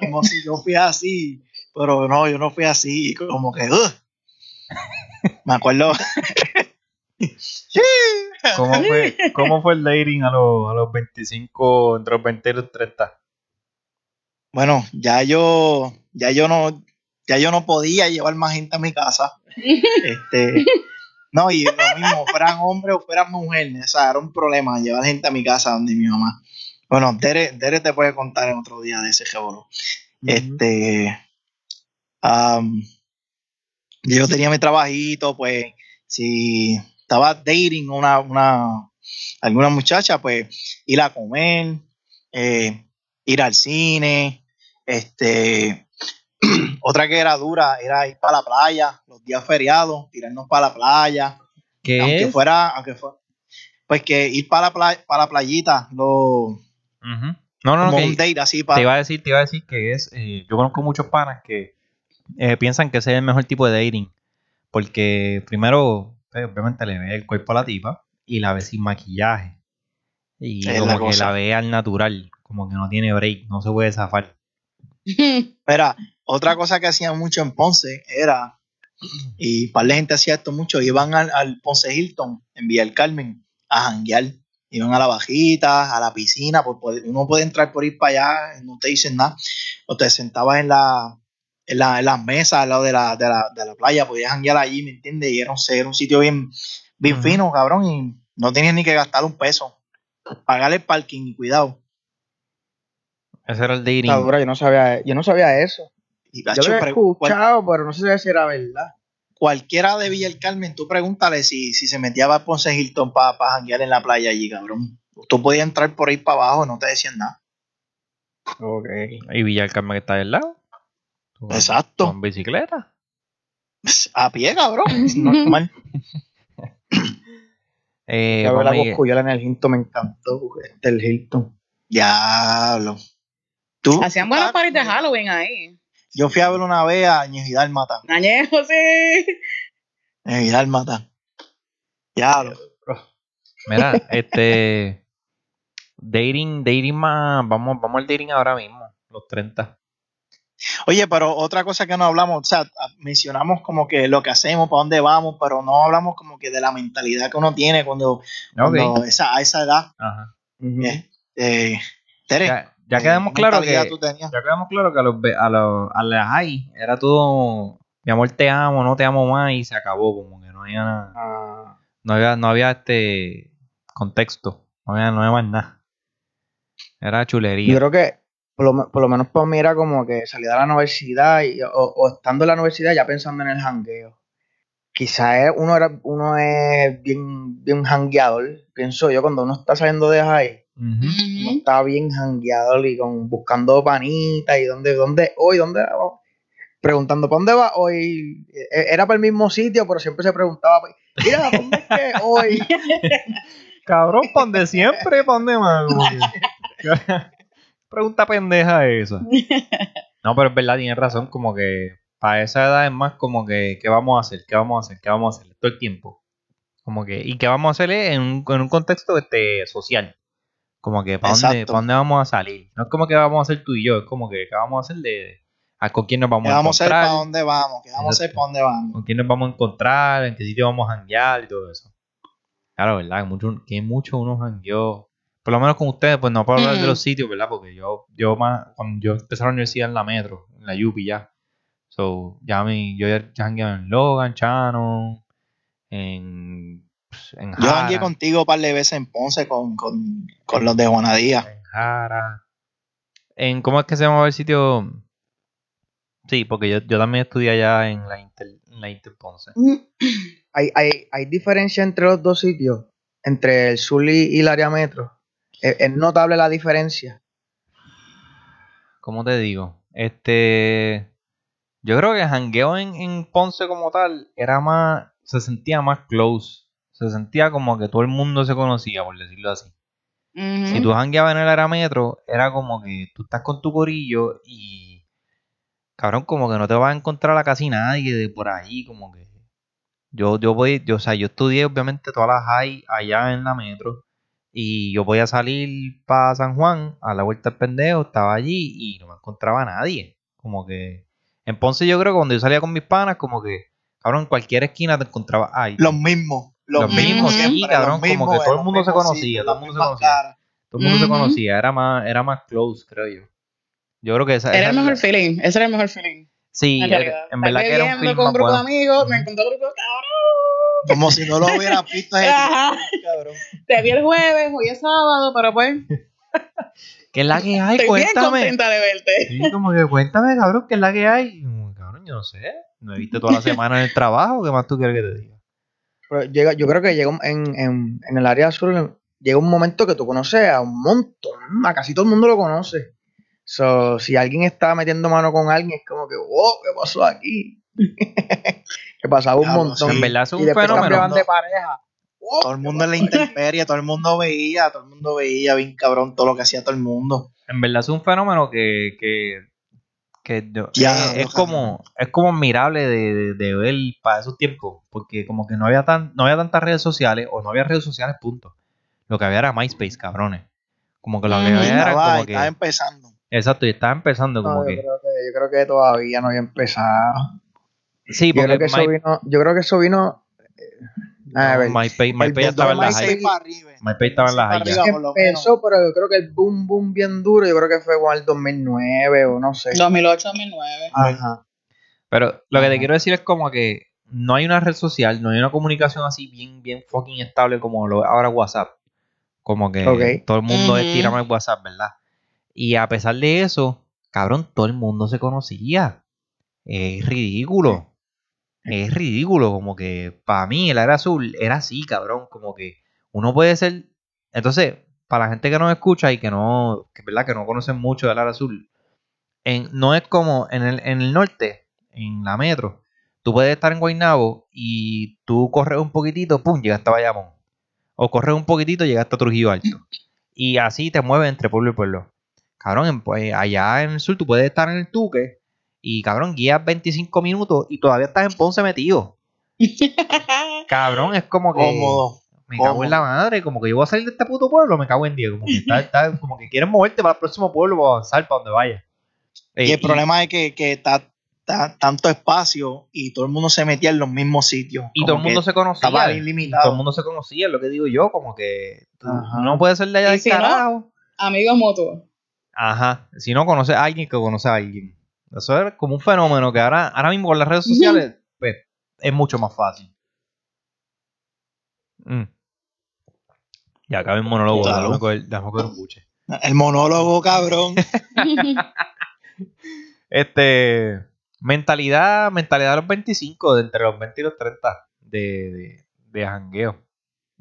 como si yo fui así, pero no, yo no fui así, como que, ugh. Me acuerdo. ¿Cómo fue, cómo fue el dating a los, a los 25, entre los 20 y los 30? Bueno, ya yo, ya yo no, ya yo no podía llevar más gente a mi casa. Este, no, y lo mismo, fueran hombre o fueran mujer, o sea, era un problema llevar gente a mi casa donde mi mamá. Bueno, Dere, Dere te puede contar en otro día de ese revolú. Este, am, yo tenía mi trabajito, pues, si estaba dating una, una, alguna muchacha, pues, ir a comer, eh, ir al cine, este, otra que era dura era ir para la playa, los días feriados, tirarnos para la playa, ¿Qué aunque es? fuera, aunque fuera, pues que ir para la, playa, para la playita, lo, Ujú. No, no, no, que un date así te para... iba a decir, te iba a decir que es, eh, yo conozco muchos panas que eh, piensan que ese es el mejor tipo de dating, porque primero, pues, obviamente le ve el cuerpo a la tipa y la ve sin maquillaje, y Es como la que cosa. la ve al natural, como que no tiene break, no se puede zafar. Mira, otra cosa que hacían mucho en Ponce era, y par de gente hacía esto mucho, iban al, al Ponce Hilton, en Villa del Carmen, a janguear. Iban a la bajita, a la piscina, pues, puede- uno puede entrar por ir para allá, no te dicen nada. O te sentabas en la, en la, en las mesas al lado de la, de la, de la playa, podías janguear allí, ¿me entiendes? Y era un, era un sitio bien, bien fino, cabrón, y no tenías ni que gastar un peso. Pagar el parking y cuidado. Ese era el dating. Está dura, yo no sabía, yo no sabía eso. Y, Yo lo he escuchado, pero no sé si era verdad. cualquiera de Villa del Carmen, tú pregúntale si, si se metía a Ponce Hilton para pa janguear en la playa allí, cabrón. Tú podías entrar por ahí para abajo, no te decían nada. Ok. Y Villa del Carmen que está del lado. Con- Exacto. Con bicicleta. A pie, cabrón. Normal. Eh, la Coscuyola en el Hilton me encantó. Este el Hilton. Diablo. ¿Tú? Hacían buenos Ah, parties de Halloween ahí. Yo fui a ver una vez a Ñejo y Dálmata. Añejo, sí. Ñejo y Dálmata. Diablo. Mira, este. Dating, dating más. Vamos, vamos al dating ahora mismo, los 30. Oye, pero otra cosa que no hablamos, o sea, mencionamos como que lo que hacemos, para dónde vamos, pero no hablamos como que de la mentalidad que uno tiene cuando, cuando esa, a esa edad. Ajá. Eh, eh, Tere, Ya, ya quedamos ¿qué claro que. tú tenías? Ya quedamos claro que a los, a los a las high era todo. Mi amor, te amo, no te amo más y se acabó. Como que no había nada. Ah, No había, no había este contexto. No había, no había más nada. Era yo chulería. creo que por lo, por lo menos para mí era como que salir de la universidad y, o, o estando en la universidad ya pensando en el jangueo. Quizás uno, era, uno es bien, bien jangueador, pienso yo, cuando uno está saliendo de high, Ujú. uno Ujú. está bien jangueador y con, buscando panitas y dónde, dónde, hoy, dónde, vamos? preguntando, ¿para dónde va hoy? E- Era para el mismo sitio, pero siempre se preguntaba, mira, ¿para dónde es que hoy? Cabrón, ¿pa' dónde siempre? ¿Pa' dónde más? Pregunta pendeja esa. No, pero es verdad, tienes razón, como que para esa edad es más como que, ¿qué vamos a hacer? ¿Qué vamos a hacer? ¿Qué vamos a hacer? Todo el tiempo. Como que, y qué vamos a hacer en un, en un contexto este, social. Como que, ¿para dónde. ¿para dónde vamos a salir? No es como que vamos a hacer tú y yo, es como que, ¿qué vamos a hacer de, a con quién nos vamos ¿Qué a vamos a hacer encontrar? para dónde vamos? ¿Qué vamos a hacer para dónde vamos? con quién nos vamos a encontrar, en qué sitio vamos a janguear y todo eso. Claro, ¿verdad? Mucho, que mucho uno jangueó. Por lo menos con ustedes, pues no puedo hablar de Mm. los sitios, ¿verdad? Porque yo, yo más, cuando yo empecé la universidad en la metro, en la UPI ya. So, ya mi, yo ya jangueaba en Logan, Chano, en, pues, en Yo Jara, jangué contigo un par de veces en Ponce con, con, con los de Juanadía. en Jara. En, ¿cómo es que se llama el sitio? Sí, porque yo, yo también estudié allá en la Inter, en la Inter Ponce. ¿Hay, hay, hay diferencia entre los dos sitios? Entre el sur y, y el área metro. ¿Es, es notable la diferencia? ¿Cómo te digo? Este. Yo creo que el jangueo en, en Ponce como tal era más. Se sentía más close. Se sentía como que todo el mundo se conocía, por decirlo así. Si tú jangueabas en el área metro, era como que tú estás con tu corillo y. Cabrón, como que no te vas a encontrar a casi nadie de por ahí, como que. Yo, yo voy, yo, o sea, yo estudié obviamente todas las high allá en la metro. Y yo podía salir para San Juan a la vuelta del pendejo, estaba allí y no me encontraba a nadie. Como que. En Ponce yo creo que cuando yo salía con mis panas, como que. Cabrón, en cualquier esquina te encontraba. Ay, Los mismos. Los, Los mismos, siempre, sí, los cabrón, como mismos, que todo el mundo se conocía, todo el mundo se conocía. todo el mundo se conocía, era más, era más close, creo yo. Yo creo que esa, Era esa el es mejor la- feeling. Ese era el mejor feeling. Sí, en verdad que era un bebiendo film con un grupo de amigos, me encontré otro grupo, cabrón. Como si no lo hubiera visto ese Ajá. cabrón. Te vi el jueves, hoy es sábado, pero pues ¿Qué es la que hay? estoy bien Cuéntame. contenta de verte. Sí, como que cuéntame, cabrón, ¿qué es la que hay? Cabrón, yo no sé. Me viste toda la semana en el trabajo, ¿qué más tú quieres que te diga? Pero llega, yo creo que llega en, en, en el área sur, llega un momento que tú conoces a un montón, a casi todo el mundo lo conoce. So, si alguien está metiendo mano con alguien, es como que, wow, ¿qué pasó aquí? que pasaba un montón. sí. En verdad es y un después fenómeno. cambiaban de pareja. Wow, Todo el mundo en la intemperie, todo el mundo veía, todo el mundo veía bien cabrón todo lo que hacía todo el mundo. En verdad es un fenómeno que, que, que yo- Ya, es, es como es como admirable de, de- de ver para esos tiempos, porque como que no había tan no había tantas redes sociales o no había redes sociales, punto. Lo que había era MySpace, cabrones. Como que lo que Ujú. había era Estaba, como que estaba empezando. exacto, y estaba empezando No, como yo, que creo que, yo creo que todavía no había empezado. Sí, Yo porque creo que eso My- vino, yo creo que eso vino. eh, a no, ver, el estaba en la MySpace- high. MySpace para arriba. MySpace estaba en la para high ya. arriba, por lo menos. empezó, pero yo creo que el boom boom bien duro, yo creo que fue el 2009 o no sé. 2008, 2009. Ajá. Pero lo que te quiero decir es como que no hay una red social, no hay una comunicación así bien, bien fucking estable como lo es ahora WhatsApp. Como que todo el mundo es Ujú. tírame el WhatsApp, ¿verdad? Y a pesar de eso, cabrón, todo el mundo se conocía. Es ridículo. Es ridículo. Como que para mí el área azul era así, cabrón. Como que uno puede ser. Entonces, para la gente que nos escucha y que no, que verdad que no conocen mucho del área azul, en, no es como en el, en el norte, en la metro. Tú puedes estar en Guaynabo y tú corres un poquitito, pum, llegaste a Bayamón. O corres un poquitito, llegaste a Trujillo Alto. Y así te mueves entre pueblo y pueblo. Cabrón, pues, allá en el sur tú puedes estar en el Tuque y, cabrón, guías 25 minutos y todavía estás en Ponce metido. Cabrón, es como que... Cómodo. Me cago cómodo. en la madre, como que yo voy a salir de este puto pueblo, me cago en 10. Como que, está- está- como que quieres moverte para el próximo pueblo para avanzar, para donde vayas. Eh, Y el problema es que, que está, está tanto espacio y todo el mundo se metía en los mismos sitios. Y todo el mundo se conocía. estaba y ilimitado. todo el mundo se conocía, es lo que digo yo, como que Ajá. no puedes ser de allá del si no- carajo. Amigos mutuos. Ajá. Si no conoces a alguien que conoce a alguien. Eso es como un fenómeno que ahora, ahora mismo con las redes sociales pues, es mucho más fácil. Mm. Ya acabé el monólogo, Salud. déjame coger, déjame coger un buche. El monólogo, cabrón. Este. Mentalidad, mentalidad de los 25, de entre los 20 y los 30, de, de, de jangueo.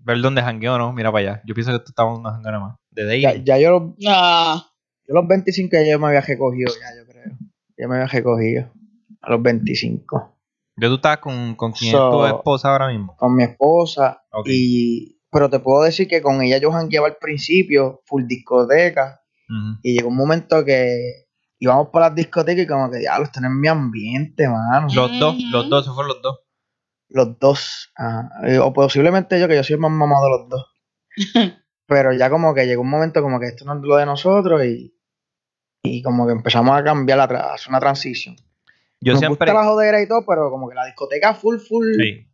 Perdón, de jangueo no, mira para allá. Yo pienso que esto estaba una jangueo nada más. De. Ya, ya yo, los- Ah, yo los 25 ya yo me había recogido, ya yo Ya me había recogido. A los 25. Yo tú estás con, con quién So- es tu esposa ahora mismo. Con mi esposa. Y, pero te puedo decir que con ella yo jangueaba al principio, full discoteca. Y llegó un momento que íbamos por las discotecas y como que ya los tenés en mi ambiente, mano. Los dos, los dos, esos fueron los dos. Los dos. ajá. Eh, O posiblemente yo, que yo soy el más mamado de los dos. Pero ya como que llegó un momento como que esto no es lo de nosotros y, y como que empezamos a cambiar, la tra- a hacer una transición. Yo Nos siempre. gusta la jodera y todo, pero como que la discoteca full, full. Sí.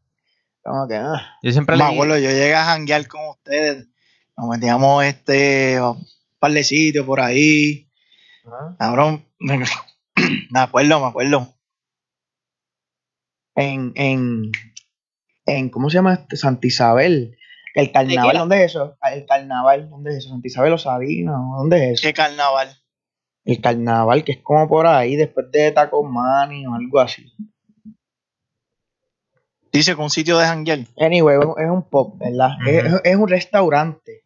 Como que, ah. Yo siempre Me acuerdo, yo llegué a janguear con ustedes. Nos metíamos este, un par de sitios por ahí. Cabrón, me me acuerdo, me acuerdo. En, en, en, ¿cómo se llama este? Santa Isabel. El carnaval. ¿dónde es eso? El carnaval, ¿dónde es eso? Santa Isabel o Sabina, ¿dónde es eso? Qué carnaval. El carnaval, que es como por ahí, después de Taco Money o algo así. Dice que un sitio de janguear. Anyway, es un pop, ¿verdad? es, un restaurante.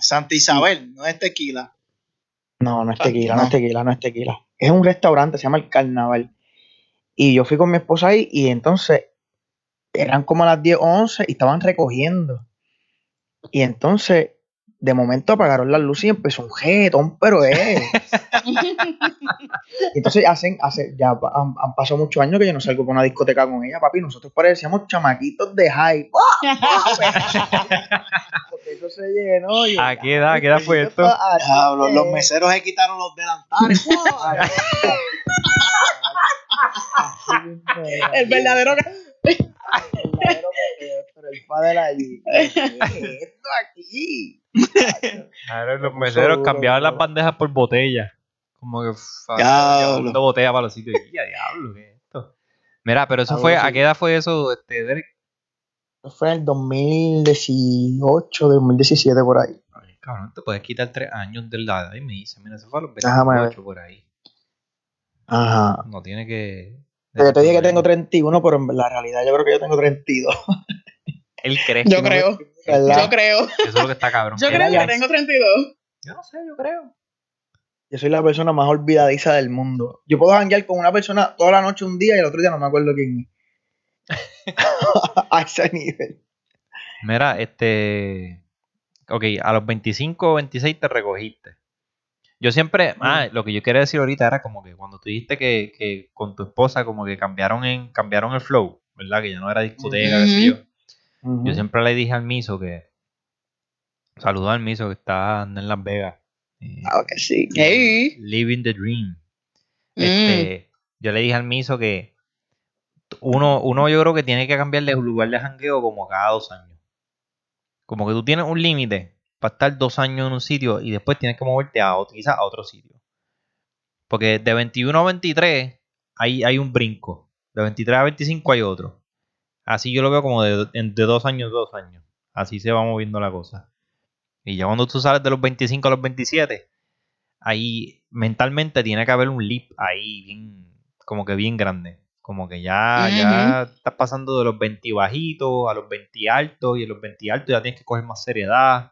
Santa Isabel, no es tequila. No, no es Ah, tequila, no. no. es tequila, no es tequila. Es un restaurante, se llama El Carnaval. Y yo fui con mi esposa ahí y entonces eran como las 10 o 11 y estaban recogiendo. Y entonces, de momento apagaron las luces y empezó un jetón, pero es. Y entonces hacen, hace, ya han, han pasado muchos años que yo no salgo con una discoteca con ella, papi. Nosotros parecíamos chamaquitos de hype. Porque eso se llenó. y- ¿A qué edad? ¿A qué edad fue esto? Ah, los eh, meseros se quitaron los delantales. el verdadero. Pero el padre allí. ¿Qué es esto aquí? Ahora los meseros cambiaban las bandejas por botellas. Como que llevando botellas para los sitios. Y a diablo, ¿qué es esto? Mira, pero eso fue. ¿a qué edad fue eso, este, Derek? Eso fue en el 2018, 2017 por ahí. Ay, cabrón, te puedes quitar tres años de la edad y me dice, mira, eso fue a los Déjame ver. 28 por ahí. Ajá. No tiene que... Yo te dije que tengo 31, pero en la realidad yo creo que yo tengo 32. Él cree. Yo creo. ¿verdad? Yo creo. Eso es lo que está cabrón. Yo creo ya. que tengo 32. Yo no sé, yo creo. Yo soy la persona más olvidadiza del mundo. Yo puedo janguear con una persona toda la noche un día y el otro día no me acuerdo quién es. A ese nivel. Mira, este. Ok, a los 25 o 26 te recogiste. Yo siempre. Ah, lo que yo quería decir ahorita era como que cuando tú dijiste que, que con tu esposa, como que cambiaron en cambiaron el flow, ¿verdad? Que ya no era discoteca, qué sé yo. Yo siempre le dije al miso que. Saludo al miso que está en Las Vegas. eh, Claro que sí. Hey. living the dream. Mm. Este, yo le dije al miso que uno, uno yo creo que tiene que cambiar de lugar de jangueo como cada dos años. Como que tú tienes un límite para estar dos años en un sitio y después tienes que moverte a otro, quizás a otro sitio. Porque de 21 a 23 hay, hay un brinco. De 23 a 25 hay otro. Así yo lo veo como de, de dos años a dos años. Así se va moviendo la cosa. Y ya cuando tú sales de los 25 a los 27, ahí mentalmente tiene que haber un leap ahí bien, como que bien grande. Como que ya, ya estás pasando de los 20 bajitos a los 20 altos y en los 20 altos ya tienes que coger más seriedad.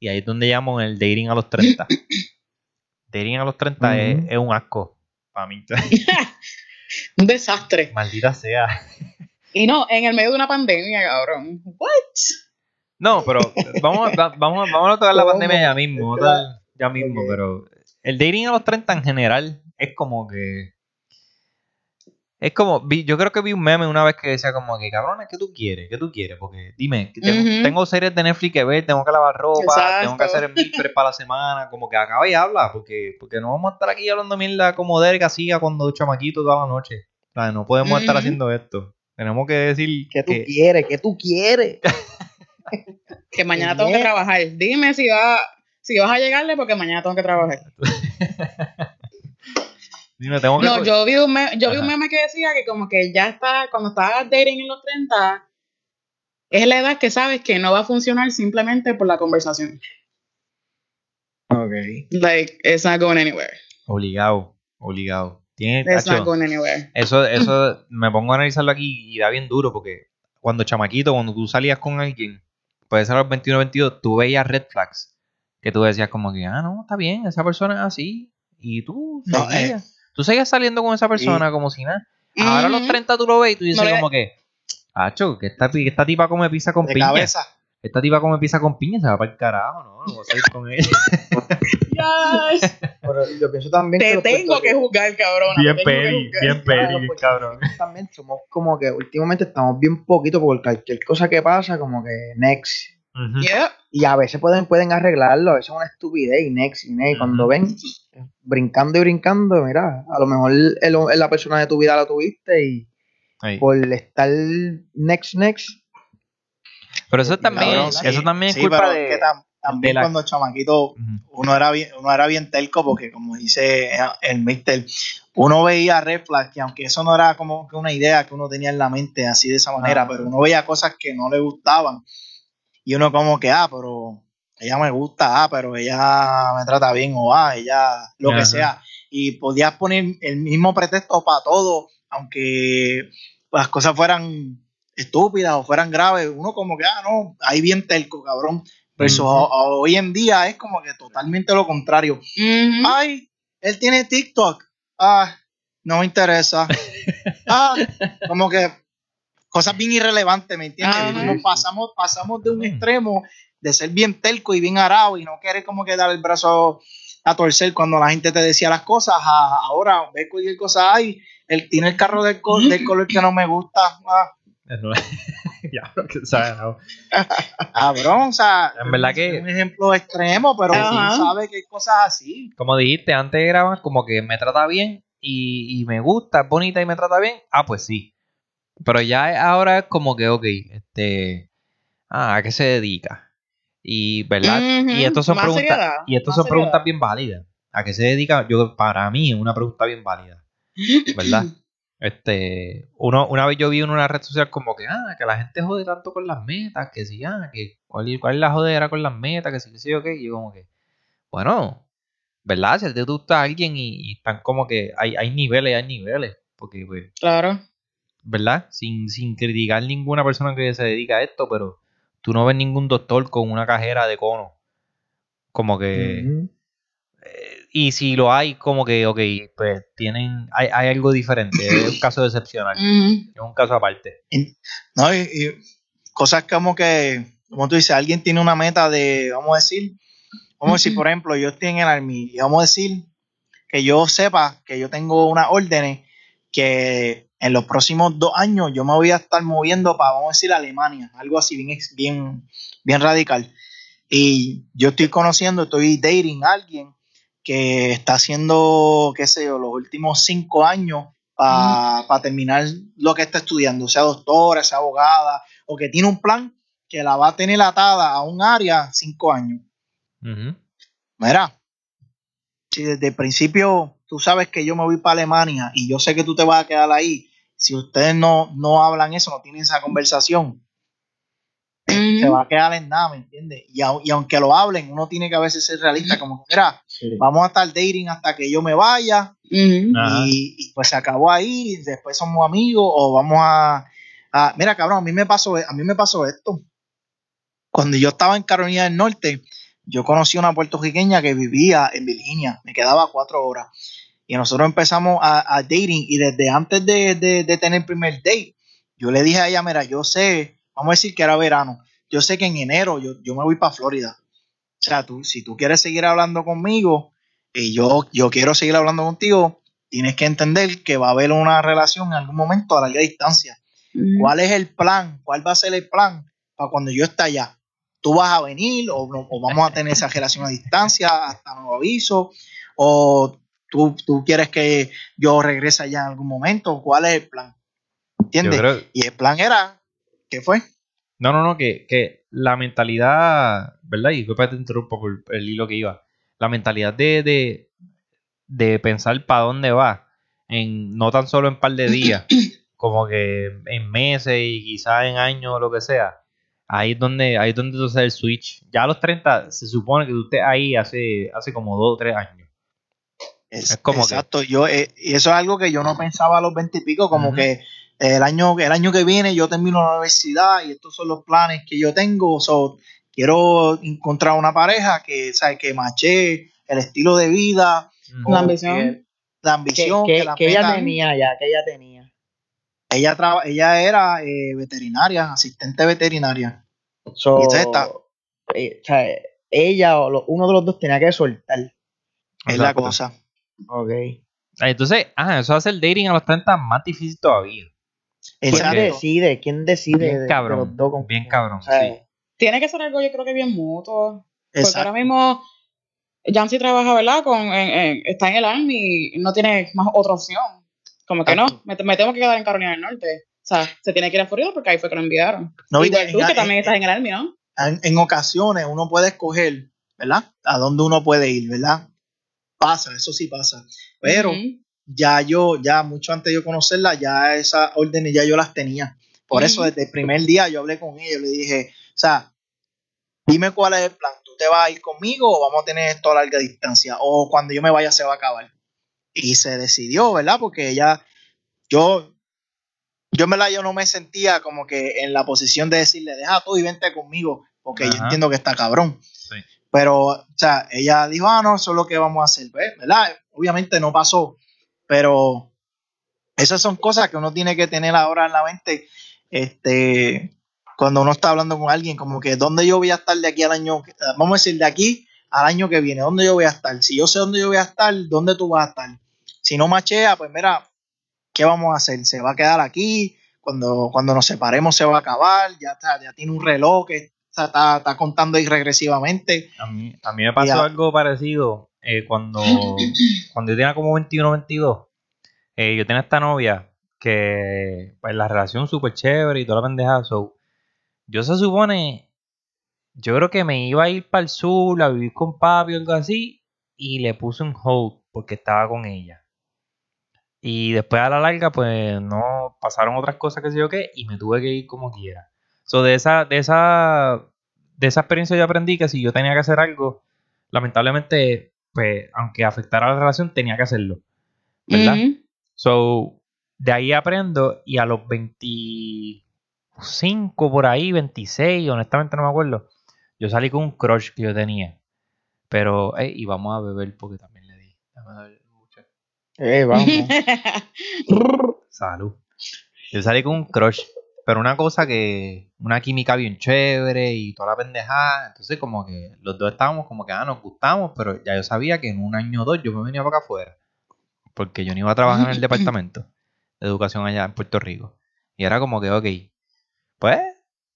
Y ahí es donde llaman el dating a los 30. dating a los 30 es, un asco para mí. Un desastre. Maldita sea. Y no, en el medio de una pandemia, cabrón. What? No, pero vamos, a- vamos, a- vamos a tocar la pandemia ya mismo. Ya mismo, pero el dating a los 30 en general es como que. Es como, vi- yo creo que vi un meme una vez que decía como que, cabrón, ¿qué tú quieres? ¿Qué tú quieres? Porque dime, tengo, series de Netflix que ver, tengo que lavar ropa, Exacto. tengo que hacer el meal prep para la semana, como que acaba y habla, porque, porque no vamos a estar aquí hablando mierda como Derek hacía cuando chamaquito toda la noche. O sea, no podemos estar haciendo esto. Tenemos que decir ¿Qué tú que, quieres? ¿Qué tú quieres? Que mañana tengo que trabajar. Dime si, va, si vas a llegarle porque mañana tengo que trabajar. dime, tengo que No, yo vi un meme, yo vi un meme que decía que como que ya está, cuando estás dating en los 30, es la edad que sabes que no va a funcionar simplemente por la conversación. Ok. Like, it's not going anywhere. Obligado, obligado. Tiene, It's tacho, not going anywhere. eso, eso me pongo a analizarlo aquí y da bien duro porque cuando chamaquito, cuando tú salías con alguien, puede ser a los 21 22, tú veías red flags que tú decías como que, ah, no, está bien, esa persona es así. Y tú No, seguías, tú seguías saliendo con esa persona como si nada. Ahora a los Ujú. 30 tú lo ves y tú dices No le- como que, acho, que esta, que esta tipa come pizza con De piña. cabeza. Esta tipa come pizza con piña, se va para el carajo, no, no voy a salir con ella. Yes. Pero yo pienso también Te los tengo que juzgar, cabrón. bien que peri, bien peri, bien cabrón. También somos como que últimamente estamos bien poquito por cualquier cosa que pasa, como que next. Yeah. Y a veces pueden, pueden arreglarlo, a veces es una estupidez y next y next. Cuando ven brincando y brincando, mira, a lo mejor el- el- la persona de tu vida la tuviste y Ahí. por estar next, next, Pero eso también, Cabrón, eso sí. también es Sí, culpa pero de... que tam- también de la- cuando chamaquito uno era bien, uno era bien telco porque como dice el mister, uno veía red flags que aunque eso no era como que una idea que uno tenía en la mente así de esa manera, pero uno veía cosas que no le gustaban y uno como que, ah, pero ella me gusta, ah, pero ella me trata bien o ah, ella lo Ajá. que sea. Y podías poner el mismo pretexto para todo, aunque las cosas fueran estúpidas o fueran graves, uno como que, ah, no, ahí bien telco, cabrón. Pero ho- ho- hoy en día es como que totalmente lo contrario. Ay, él tiene TikTok. Ah, no me interesa. Ah, como que cosas bien irrelevantes, ¿me entiendes? Ajá. Como pasamos, pasamos de un Mm. extremo de ser bien telco y bien arado y no querer como que dar el brazo a torcer cuando la gente te decía las cosas. a ahora ves cualquier cosa, ay, él tiene el carro del, col- del color que no me gusta. Ah, ya, que sabe, no. cabrón, o sea, En verdad que- es un ejemplo extremo, pero sí sabe que hay cosas así. Como dijiste, antes era más como que me trata bien y, y me gusta, es bonita y me trata bien. Ah, pues sí. Pero ya ahora es como que, ok, este. Ah, ¿a qué se dedica? Y, ¿verdad? Y estas son preguntas. seriedad, Y estas más son seriedad. preguntas bien válidas. ¿A qué se dedica? Yo, para mí, es una pregunta bien válida. ¿Verdad? Este, uno, una vez yo vi en una red social como que, ah, que la gente jode tanto con las metas, que sí, ah, que cuál, cuál es la jodera con las metas, que sí, que sí, ok, y yo como que, bueno, ¿verdad? Si a te gusta alguien y, y están como que hay, hay niveles, hay niveles, porque, pues, Claro. ¿Verdad? Sin, sin criticar ninguna persona que se dedica a esto, pero tú no ves ningún doctor con una cajera de cono, como que... Eh, y si lo hay, como que, ok, pues tienen, hay, hay algo diferente, es un caso excepcional, Ujú. es un caso aparte. ¿no? Y, y cosas como que, como tú dices, alguien tiene una meta de, vamos a decir, vamos a decir, por ejemplo, yo estoy en el Army y vamos a decir que yo sepa que yo tengo unas órdenes que en los próximos dos años yo me voy a estar moviendo para, vamos a decir, Alemania, algo así bien, bien, bien radical. Y yo estoy conociendo, estoy dating a alguien que está haciendo, qué sé yo, los últimos cinco años para terminar lo que está estudiando, sea doctora, sea abogada, o que tiene un plan que la va a tener atada a un área cinco años. Mira, si desde el principio tú sabes que yo me voy para Alemania y yo sé que tú te vas a quedar ahí, si ustedes no, no hablan eso, no tienen esa conversación, se va a quedar en nada, ¿me entiendes? Y, au- y aunque lo hablen, uno tiene que a veces ser realista, como que, mira, Sí. vamos a estar dating hasta que yo me vaya, y, y, pues se acabó ahí, y después somos amigos o vamos a, a- mira cabrón, a mí me pasó, a mí me pasó esto. Cuando yo estaba en Carolina del Norte, yo conocí a una puertorriqueña que vivía en Virginia, me quedaba cuatro horas. Y nosotros empezamos a, a dating y desde antes de, de- de tener el primer date, yo le dije a ella, mira, yo sé, vamos a decir que era verano, yo sé que en enero yo, yo me voy para Florida. O sea, tú, si tú quieres seguir hablando conmigo y yo, yo quiero seguir hablando contigo, tienes que entender que va a haber una relación en algún momento a larga distancia. ¿Cuál es el plan? ¿Cuál va a ser el plan para cuando yo esté allá? ¿Tú vas a venir o, o vamos a tener esa relación a distancia hasta nuevo aviso? ¿O tú, tú quieres que yo regrese allá en algún momento? ¿Cuál es el plan? ¿Entiendes? creo, Y el plan era, ¿qué fue? no, no, no, que, que la mentalidad, ¿verdad? Y disculpa que te interrumpo por el hilo que iba. La mentalidad de, de, de pensar para dónde va, en, no tan solo en par de días, como que en meses y quizás en años o lo que sea. Ahí es donde, ahí es donde tú haces el switch. Ya a los 30 se supone que tú estés ahí hace, hace como dos o tres años. Es, Es como que- exacto, yo, eh, y eso es algo que yo no pensaba a los 20 y pico, como Ujú. que el año, el año que viene yo termino la universidad y estos son los planes que yo tengo. So, quiero encontrar una pareja que, ¿sabes? que mache el estilo de vida. La ambición. que- la que, ambición, que- que, la que ella tenía ya, que ella tenía. ella, traba- ella era eh, veterinaria, asistente veterinaria. So, Y está- eh, o sea, ella o lo- uno de los dos tenía que soltar. Es la cosa. Ok. Entonces, ah, eso hace el dating a los 30 más difícil todavía. ¿Quién Exacto. decide? ¿Quién decide? Bien de- de cabrón, los dos con- bien cabrón, o sea, sí. Tiene que ser algo, yo creo que bien mutuo. Porque Exacto. ahora mismo, Jancy trabaja, ¿verdad? Con, en- en- está en el Army y no tiene más otra opción. Como que no, me, me tengo que quedar en Carolina del Norte. O sea, se tiene que ir a Florida porque ahí fue que lo enviaron. No, Igual tú, que en- también estás en el Army, ¿no? en, en ocasiones uno puede escoger, ¿verdad? A dónde uno puede ir, ¿verdad? Pasa, eso sí pasa. Pero ya yo, ya mucho antes de yo conocerla, ya esas órdenes ya yo las tenía. Por eso desde el primer día yo hablé con ella, yo le dije, o sea, dime cuál es el plan, ¿tú te vas a ir conmigo o vamos a tener esto a larga distancia? O cuando yo me vaya se va a acabar. Y se decidió, ¿verdad? Porque ella, yo, yo en verdad yo no me sentía como que en la posición de decirle, deja tú y vente conmigo, porque yo entiendo que está cabrón. Pero, o sea, ella dijo, ah, no, eso es lo que vamos a hacer, pues, ¿verdad? Obviamente no pasó, pero esas son cosas que uno tiene que tener ahora en la mente, este, cuando uno está hablando con alguien, como que, ¿dónde yo voy a estar de aquí al año? Vamos a decir, de aquí al año que viene, ¿dónde yo voy a estar? Si yo sé dónde yo voy a estar, ¿dónde tú vas a estar? Si no machea, pues mira, ¿qué vamos a hacer? ¿Se va a quedar aquí? Cuando, cuando nos separemos se va a acabar, ya, ya tiene un reloj está, está, está contando ahí regresivamente. A mí, a mí me pasó Ya. algo parecido eh, cuando, cuando yo tenía como 21 22. eh, yo tenía esta novia que, pues, la relación súper chévere y toda la pendeja. So, yo se supone, yo creo que me iba a ir para el sur a vivir con papi o algo así. Y le puse un hold porque estaba con ella. Y después a la larga, pues no pasaron otras cosas que sé yo qué, y me tuve que ir como quiera. So, de esa, de esa, de esa experiencia yo aprendí que si yo tenía que hacer algo, lamentablemente, pues, aunque afectara a la relación, tenía que hacerlo. ¿Verdad? Ujú. So, de ahí aprendo y a los 25 por ahí, 26, honestamente no me acuerdo, yo salí con un crush que yo tenía. Pero, eh, y vamos a beber porque también le di. Eh, vamos. Salud. Yo salí con un crush, pero una cosa que, una química bien chévere y toda la pendejada. Entonces, como que los dos estábamos como que, ah, nos gustamos, pero ya yo sabía que en un año o dos yo me venía para acá afuera. Porque yo no iba a trabajar en el departamento de educación allá en Puerto Rico. Y era como que, ok, pues,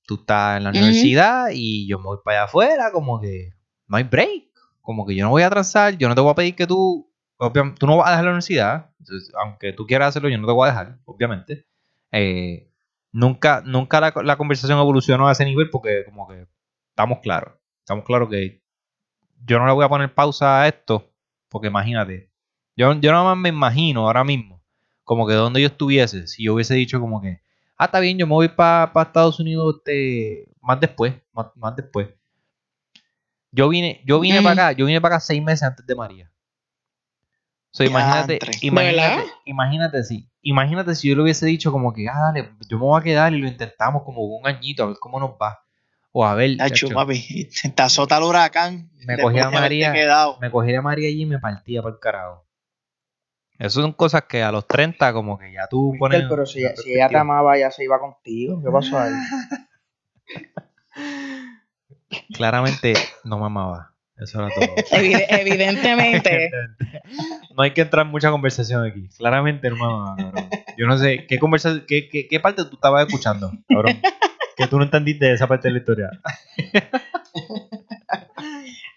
tú estás en la universidad y yo me voy para allá afuera, como que no hay break. Como que yo no voy a atrasar, yo no te voy a pedir que tú, obviamente, tú no vas a dejar la universidad. Entonces, aunque tú quieras hacerlo, yo no te voy a dejar, obviamente. Eh, nunca nunca la, la conversación evolucionó a ese nivel porque como que estamos claros. Estamos claros que yo no le voy a poner pausa a esto porque imagínate. Yo, yo nada más me imagino ahora mismo como que donde yo estuviese si yo hubiese dicho como que ah, está bien, yo me voy para Estados Unidos este, más después, más, más después. Yo vine, yo vine para acá, yo vine para acá seis meses antes de María. O sea, imagínate, imagínate, imagínate si, imagínate si yo le hubiese dicho como que, ah, dale, yo me voy a quedar y lo intentamos como un añito a ver cómo nos va. O a ver, chacho, papi, te azota el huracán. Me después cogí a María. me cogería a María allí y me partía por el carajo. Esas son cosas que a los 30 como que ya tú pones... Pero si, si ella te amaba, ya se iba contigo. ¿Qué pasó ahí? Claramente no me amaba. Eso era todo. Evide- evidentemente. no hay que entrar en mucha conversación aquí. Claramente no me amaba, cabrón. Yo no sé, ¿qué, conversa qué, qué, qué parte tú estabas escuchando, cabrón? Que tú no entendiste esa parte de la historia.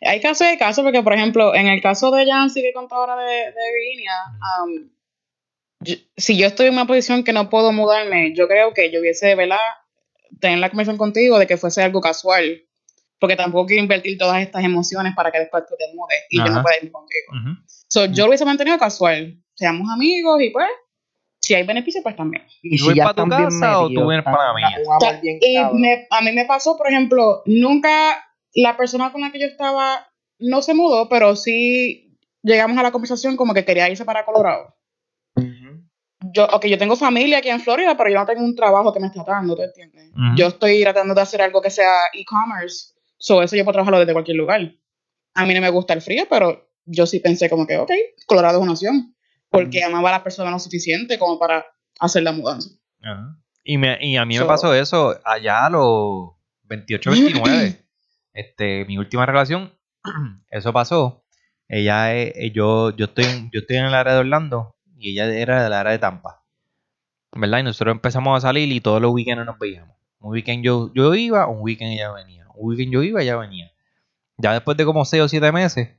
Hay casos de casos, porque por ejemplo, en el caso de Jancy que contó ahora de, de Virginia, um, yo- si yo estoy en una posición que no puedo mudarme, yo creo que yo hubiese, ¿verdad? Tener la conversación contigo de que fuese algo casual. Porque tampoco quiero invertir todas estas emociones para que después tú te mudes y yo Ajá. no pueda ir contigo. Ujú. So, yo lo hubiese mantenido casual. Seamos amigos y pues, si hay beneficios, pues también. Y ¿Tú vienes pa' tu casa o tú vienes están pa' la una- mía? un amor O sea, bien y cabrón. me- a mí me pasó, por ejemplo, nunca la persona con la que yo estaba no se mudó, pero sí llegamos a la conversación como que quería irse para Colorado. Yo, ok, yo tengo familia aquí en Florida, pero yo no tengo un trabajo que me está dando, ¿te entiendes? Ujú. Yo estoy tratando de hacer algo que sea e-commerce, so eso yo puedo trabajarlo desde cualquier lugar. A mí no me gusta el frío, pero yo sí pensé como que, ok, Colorado es una opción, porque amaba a la persona lo suficiente como para hacer la mudanza. Ajá. Y, me, y a mí me pasó eso allá a los 28, 29. este, mi última relación, eso pasó. Ella eh, yo, yo estoy en, yo estoy en el área de Orlando y ella era del área de Tampa. ¿Verdad? Y nosotros empezamos a salir y todos los weekends nos veíamos. Un weekend yo, yo iba, un weekend ella venía. Un weekend yo iba, ella venía. Ya después de como 6 o 7 meses,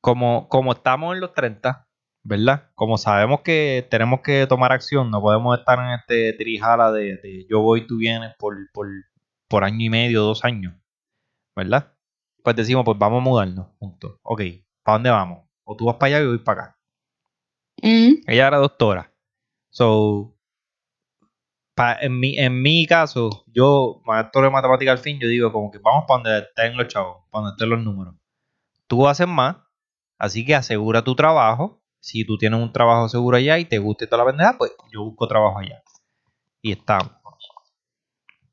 como, como estamos en los 30, ¿verdad? Como sabemos que tenemos que tomar acción, no podemos estar en este trijala de, de yo voy, tú vienes por, por, por año y medio, dos años, ¿verdad? Pues decimos, pues vamos a mudarnos juntos. Ok, ¿para dónde vamos? O tú vas para allá y yo voy para acá. Ujú. Ella era doctora. So, pa- en, mi, en mi caso, yo, maestro de matemática al fin, yo digo como que vamos para donde estén los chavos, para donde estén los números. Tú haces más, así que asegura tu trabajo. Si tú tienes un trabajo seguro allá y te gusta toda la pendeja, pues yo busco trabajo allá. Y estamos.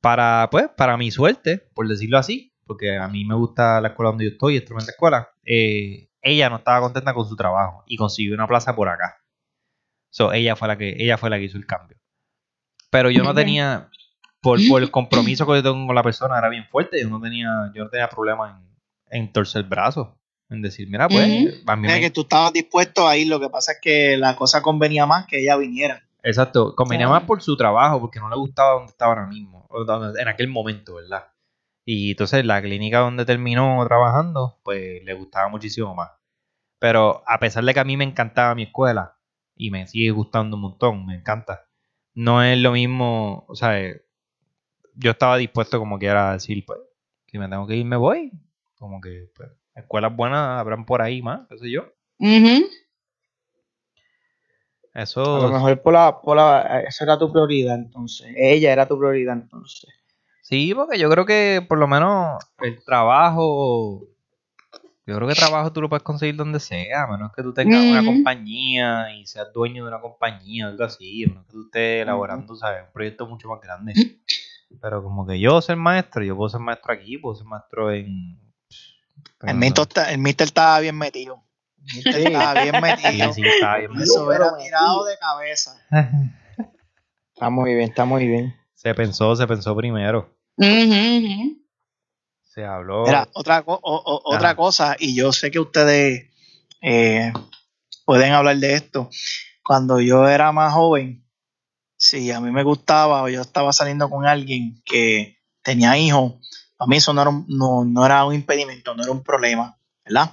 Para, pues, para mi suerte, por decirlo así, porque a mí me gusta la escuela donde yo estoy, es tremenda escuela, eh, ella no estaba contenta con su trabajo y consiguió una plaza por acá. So, ella fue la que, ella fue la que hizo el cambio. Pero yo no tenía, por, por el compromiso que yo tengo con la persona, era bien fuerte. Yo no tenía, yo no tenía problema en, en torcer el brazo. En decir, mira, pues, Ujú. a mí Es me, que tú estabas dispuesto a ir, lo que pasa es que la cosa convenía más que ella viniera. Exacto, convenía Claro. más por su trabajo, porque no le gustaba donde estaba ahora mismo, en aquel momento, ¿verdad? Y entonces la clínica donde terminó trabajando, pues le gustaba muchísimo más. Pero a pesar de que a mí me encantaba mi escuela, y me sigue gustando un montón, me encanta, no es lo mismo, o sea, eh, yo estaba dispuesto como quiera a decir, pues, si me tengo que ir, me voy. Como que, pues, escuelas buenas habrán por ahí más, qué sé yo. Eso... A lo mejor por la, por la, esa era tu prioridad entonces. Ella era tu prioridad entonces. Sí, porque yo creo que por lo menos el trabajo, yo creo que trabajo tú lo puedes conseguir donde sea, a menos que tú tengas una compañía y seas dueño de una compañía o algo así, a menos que tú estés elaborando, ¿sabes? Un proyecto mucho más grande. Pero como que yo ser maestro, yo puedo ser maestro aquí, puedo ser maestro en... El Mister, está- el Mister estaba bien metido. El Mister estaba bien Sí, metido. sí, está bien. Eso Pero era tirado de cabeza. Está muy bien, está muy bien. Se pensó, se pensó primero. Ujú, ujú. Se habló. Mira, otra, o- o- otra cosa, y yo sé que ustedes eh, pueden hablar de esto. Cuando yo era más joven, si a mí me gustaba o yo estaba saliendo con alguien que tenía hijos, a mí eso no era, un, no, no era un impedimento, no era un problema, ¿verdad?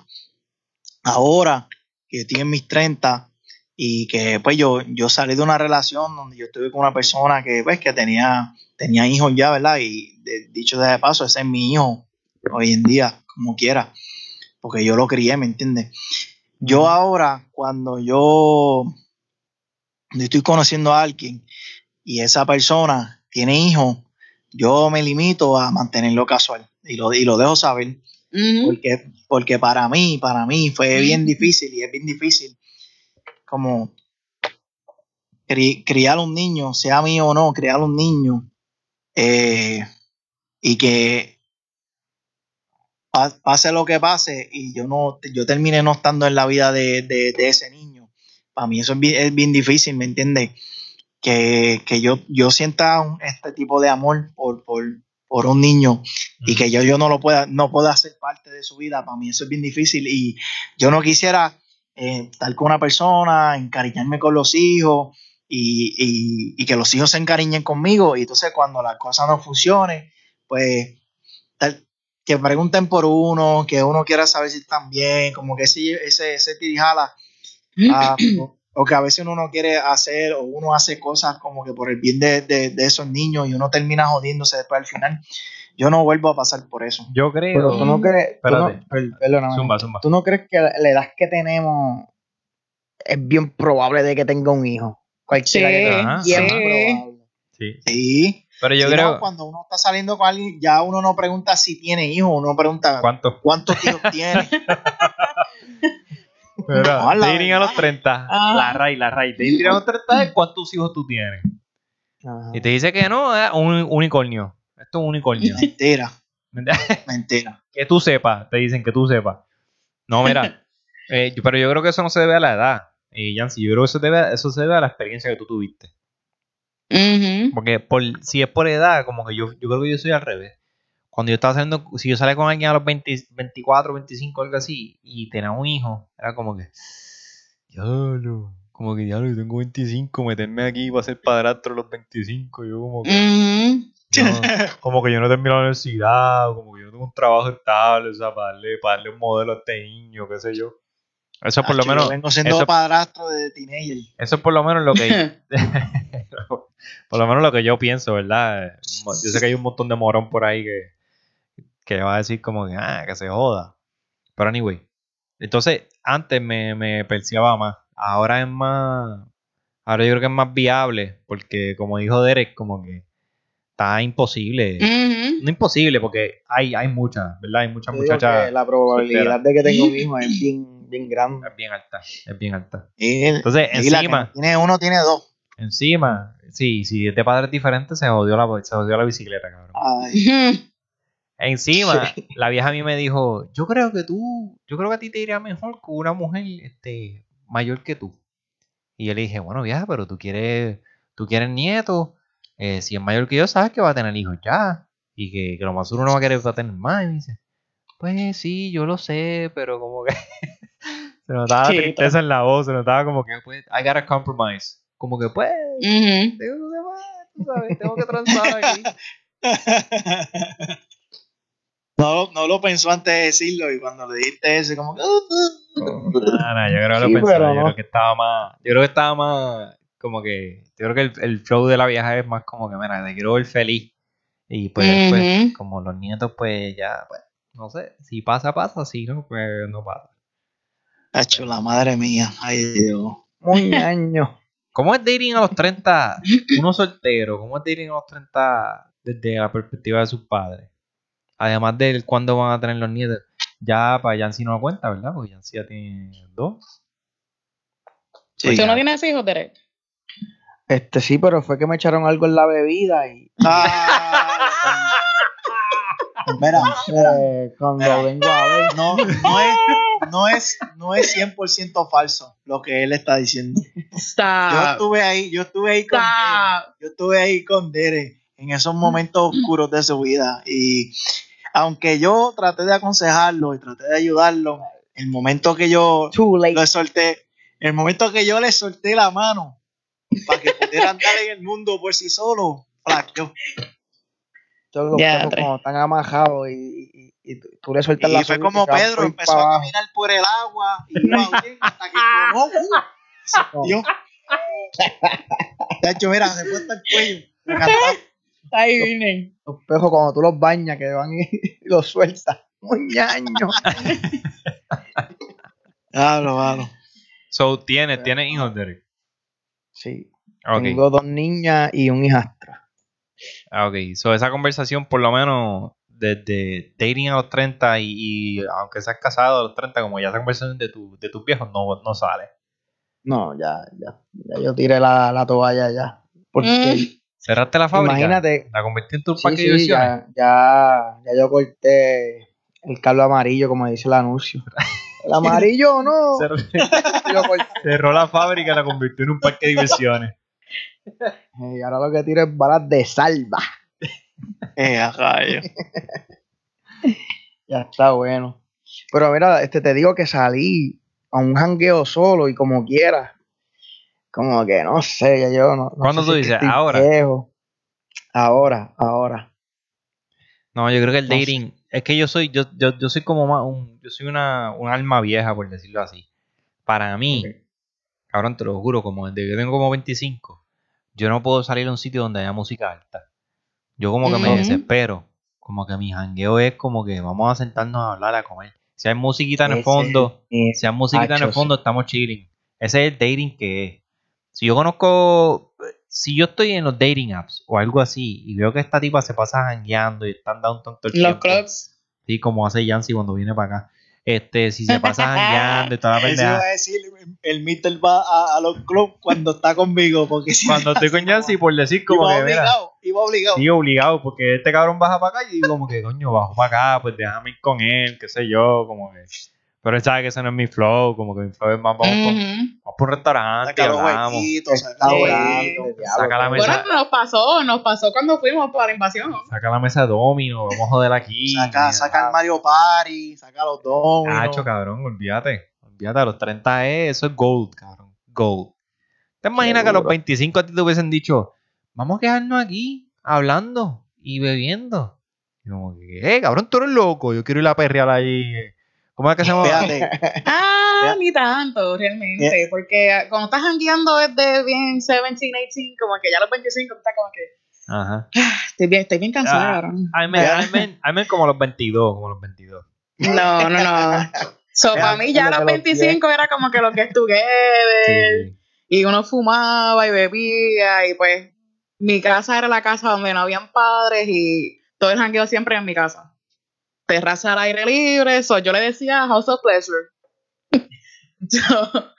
Ahora que yo estoy en mis 30 y que pues yo, yo salí de una relación donde yo estuve con una persona que pues que tenía, tenía hijos ya, ¿verdad? Y de- dicho de paso, ese es mi hijo hoy en día, como quiera, porque yo lo crié, ¿me entiendes? Yo ahora, cuando yo, estoy conociendo a alguien y esa persona tiene hijos, yo me limito a mantenerlo casual y lo, y lo dejo saber. Porque, porque para mí, para mí fue bien difícil y es bien difícil como cri- criar un niño, sea mío o no, criar un niño eh, y que pase lo que pase y yo no yo termine no estando en la vida de, de- de ese niño. Para mí eso es bien, es bien difícil, ¿me entiendes? Que, que yo, yo sienta un- este tipo de amor por, por, por un niño y que yo, yo no lo pueda, no pueda ser parte de su vida, para mí eso es bien difícil y yo no quisiera eh, estar con una persona, encariñarme con los hijos y, y- y que los hijos se encariñen conmigo y entonces cuando la cosa no funcione, pues tal- que pregunten por uno, que uno quiera saber si están bien, como que ese, ese, ese tirijala, ah, o, o que a veces uno no quiere hacer o uno hace cosas como que por el bien de, de- de esos niños y uno termina jodiéndose después al final. Yo no vuelvo a pasar por eso. Yo creo. Pero tú no crees, tú no- Espérate. per- perdóname. Zumba, zumba. ¿Tú no crees que la la edad que tenemos es bien probable de que tenga un hijo? Cualquiera Sí, que te- Ajá, sí. es más probable. Sí. Sí. Pero yo creo. no, cuando uno está saliendo con alguien, ya uno no pregunta si tiene hijos, uno pregunta ¿Cuántos? cuántos hijos tiene. Mira, No, la dating a los verdad. 30. Ah. La Ray, la Ray. Dating a los 30 es cuántos hijos tú tienes. Ajá. Y te dice que no, es un unicornio. Esto es un unicornio. Mentira, mentira. que tú sepas, te dicen que tú sepas. No, mira, eh, pero yo creo que eso no se debe a la edad. Y Yancy, yo creo que eso, debe, eso se debe a la experiencia que tú tuviste. Porque por, si es por edad, como que yo, yo creo que yo soy al revés. Cuando yo estaba haciendo, si yo salía con alguien a los 20 24, 25, algo así, y tenía un hijo, era como que, diablo, como que diablo, yo tengo 25, meterme aquí para ser padrastro a los 25, yo como que, no, como que yo no termino la universidad, como que yo no tengo un trabajo estable, o sea, para darle, para darle un modelo a este niño, qué sé yo. Eso es por lo menos, vengo siendo eso- padrastro de teenager. eso es por lo menos lo que por lo menos lo que yo pienso, ¿verdad? Yo sé que hay un montón de morón por ahí que, que va a decir como que, ah, que se joda. Pero anyway. Entonces, antes me, me perseaba más. Ahora es más. Ahora yo creo que es más viable. Porque como dijo Derek, como que está imposible. No imposible, porque hay, hay muchas, ¿verdad? Hay muchas muchachas. la probabilidad de que tenga un hijo es bien, bien grande. Es bien alta. Es bien alta. Y, Entonces, y encima. tiene uno, tiene dos. Encima, sí, si de padres diferentes se jodió la, se jodió la bicicleta, cabrón. Ay. Encima, la vieja a mí me dijo, yo creo que tú, yo creo que a ti te iría mejor con una mujer este, mayor que tú. Y yo le dije, bueno, vieja, pero tú quieres, tú quieres nietos, eh, si es mayor que yo, sabes que va a tener hijos ya. Y que, que lo más seguro no va a querer va a tener más. Y me dice, pues sí, yo lo sé, pero como que se notaba Sí, tristeza en la voz, se notaba como que, pues, I gotta compromise. Como que, pues, Ujú. tengo que, tú sabes, tengo que transar aquí. no, lo- no lo pensó antes de decirlo y cuando le diste ese, como que. No, yo creo que lo Sí, pensó, pero yo no. creo que estaba más, yo creo que estaba más, como que, yo creo que el, el flow de la vieja es más como que, mira, te quiero ver feliz. Y pues Ujú. como los nietos, pues ya, pues, no sé, si pasa, pasa, si no, pues no pasa. Hacho, la madre mía. Ay, Dios. Un año. ¿Cómo es dating a los 30, uno soltero? ¿Cómo es dating a los 30 desde la perspectiva de sus padres? Además de cuándo van a tener los nietos. Ya para Yancy no lo cuenta, ¿verdad? Porque Yancy ya tiene dos. Sí. ¿Tú no tienes hijos, Derek? Este sí, pero fue que me echaron algo en la bebida y Ah, Mira, eh, cuando Mira. vengo a ver. no, no, es, no, es, no es 100% falso lo que él está diciendo. Yo estuve ahí, yo estuve ahí con Stop. yo estuve ahí con Derek en esos momentos oscuros de su vida y aunque yo traté de aconsejarlo y traté de ayudarlo, el momento que yo lo solté, el momento que yo le solté la mano para que pudiera andar en el mundo por sí solo, flaqueó. Todos los Ya, como están amajados y, y- y tú- le sueltas Y la fue y como se van Pedro, empezó a abajo. caminar por el agua y iba bien hasta que no, uh, se hundió. De hecho, mira, se fue hasta el cuello. Ahí vine. Los pejos cuando tú los bañas que van y, los sueltas. Un año. Claro, claro. So, tiene, tiene hijos, Derek. Sí. Ok. Tengo dos niñas y un hijastro. Ah, Ok, so esa conversación por lo menos desde dating a los 30 y, y aunque seas casado a los 30, como ya esa conversación de, tu, de tus viejos no, no sale. No, ya, ya. Ya yo tiré la, la toalla ya. Porque Cerraste la fábrica. imagínate. La convertí en tu Sí, parque de sí, diversiones. ya, ya, ya yo corté el cable amarillo, como dice el anuncio. El amarillo no. Cerró, cerró la fábrica y la convirtió en un parque de diversiones. Y ahora lo que tiro es balas de salva. Eh. Ya está bueno. Pero mira, este te digo que salí a un jangueo solo y como quiera. Como que no sé, ya yo no. no ¿Cuándo tú si dices? ¿Ahora? viejo. Ahora, ahora. No, yo creo que el No sé. dating, es que yo soy, yo, yo, yo soy como más un, yo soy una, un alma vieja, por decirlo así. Para mí, Ok. cabrón, te lo juro, como desde que yo tengo como 25, yo no puedo salir a un sitio donde haya música alta. Yo como que me desespero. Como que mi jangueo es como que vamos a sentarnos a hablar, a comer. Si hay musiquita en el fondo, si hay musiquita en el fondo, estamos chilling. Ese es el dating que es. Si yo conozco, si yo estoy en los dating apps o algo así y veo que esta tipa se pasa jangueando y están dando un tonto el Los tiempo, clubs. Sí, como hace Yancy cuando viene para acá. Este, si se pasa jangueando y toda la Eso iba pendeja. a decir, el Mister va a, a los clubs cuando está conmigo, porque si Cuando estoy con Yancy, por decir como iba que, mira, obligado, iba obligado. sí, obligado, porque este cabrón baja para acá y digo como que, coño, bajo para acá, pues déjame ir con él, qué sé yo, como que... Pero él sabe que ese no es mi flow, como que mi flow es más, vamos, vamos por un restaurante, Saca los hablamos, huequitos, saca Sí. los huequitos. saca la mesa, Bueno, nos pasó, nos pasó cuando fuimos para la invasión. saca la mesa de domino, vamos a joder aquí. Saca, saca el Mario Party, saca los dominos. Hacho, cabrón, olvídate. Olvídate, a los 30 es, eso es gold, cabrón. Gold. ¿Te imaginas que a los Seguro. 25 a ti te hubiesen dicho, vamos a quedarnos aquí, hablando y bebiendo? Y como que, eh, cabrón, tú eres loco, yo quiero ir a perrear ahí. ¿Cómo es que se llama? Ah, ni tanto, realmente. Porque cuando estás jangueando desde bien 17, 18, como que ya a los 25 estás como que. Ajá. Estoy bien, estoy bien cansado, Ah. I mean, I mean, I mean como los 22, como los 22. No, no, no. So, Ya, para mí ya a los los 25 era como que lo que es together. Sí. Y uno fumaba y bebía. Y pues mi casa era la casa donde no habían padres y todo el jangueo siempre en mi casa. Terraza al aire libre. So, yo le decía House of Pleasure.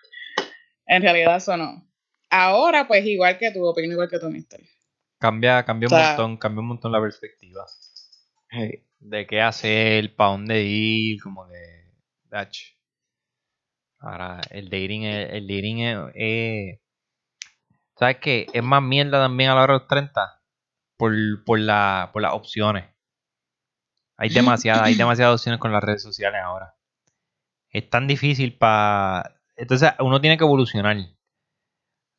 En realidad eso no. Ahora, pues igual que tú, opino igual que tú, mister. Cambia, cambia un O sea- montón, cambia un montón la perspectiva. Hey. De qué hacer, para dónde ir, como que. Dach. Ahora, el dating es. El dating es, es- ¿Sabes qué? Es más mierda también a la hora de los 30 por, por, la, por las opciones. Hay demasiadas, hay demasiadas opciones con las redes sociales ahora. Es tan difícil para. Entonces, uno tiene que evolucionar.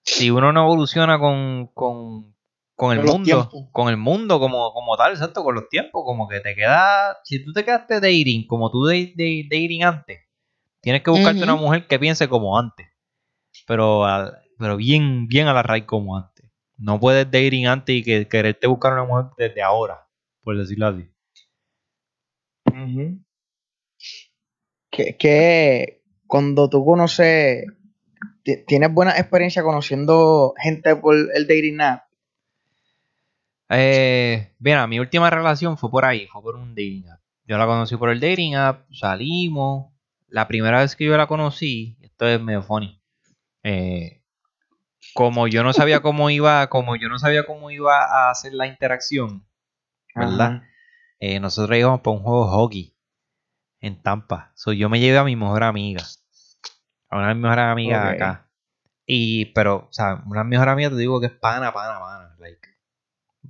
Si uno no evoluciona con, con, con el Con mundo, con el mundo como, como tal, exacto, con los tiempos, como que te queda. Si tú te quedaste dating como tú de, de- dating antes, tienes que buscarte una mujer que piense como antes. Pero, al- pero bien, bien a la raíz como antes. No puedes dating antes y que, quererte buscar una mujer desde ahora, por decirlo así. Que, que cuando tú conoces, ti- tienes buena experiencia conociendo gente por el dating app. Eh, mira, mi última relación fue por ahí, fue por un dating app. Yo la conocí por el dating app, salimos. La primera vez que yo la conocí, esto es medio funny. eh, como yo no sabía cómo iba, como yo no sabía cómo iba a hacer la interacción, ¿verdad? Eh, nosotros íbamos para un juego de hockey en Tampa. So, yo me llevé a mi mejor amiga. A una de mis mejores amigas Ok. acá. Y, pero, o sea, una de mis mejores amigas te digo que es pana, pana, pana. Like,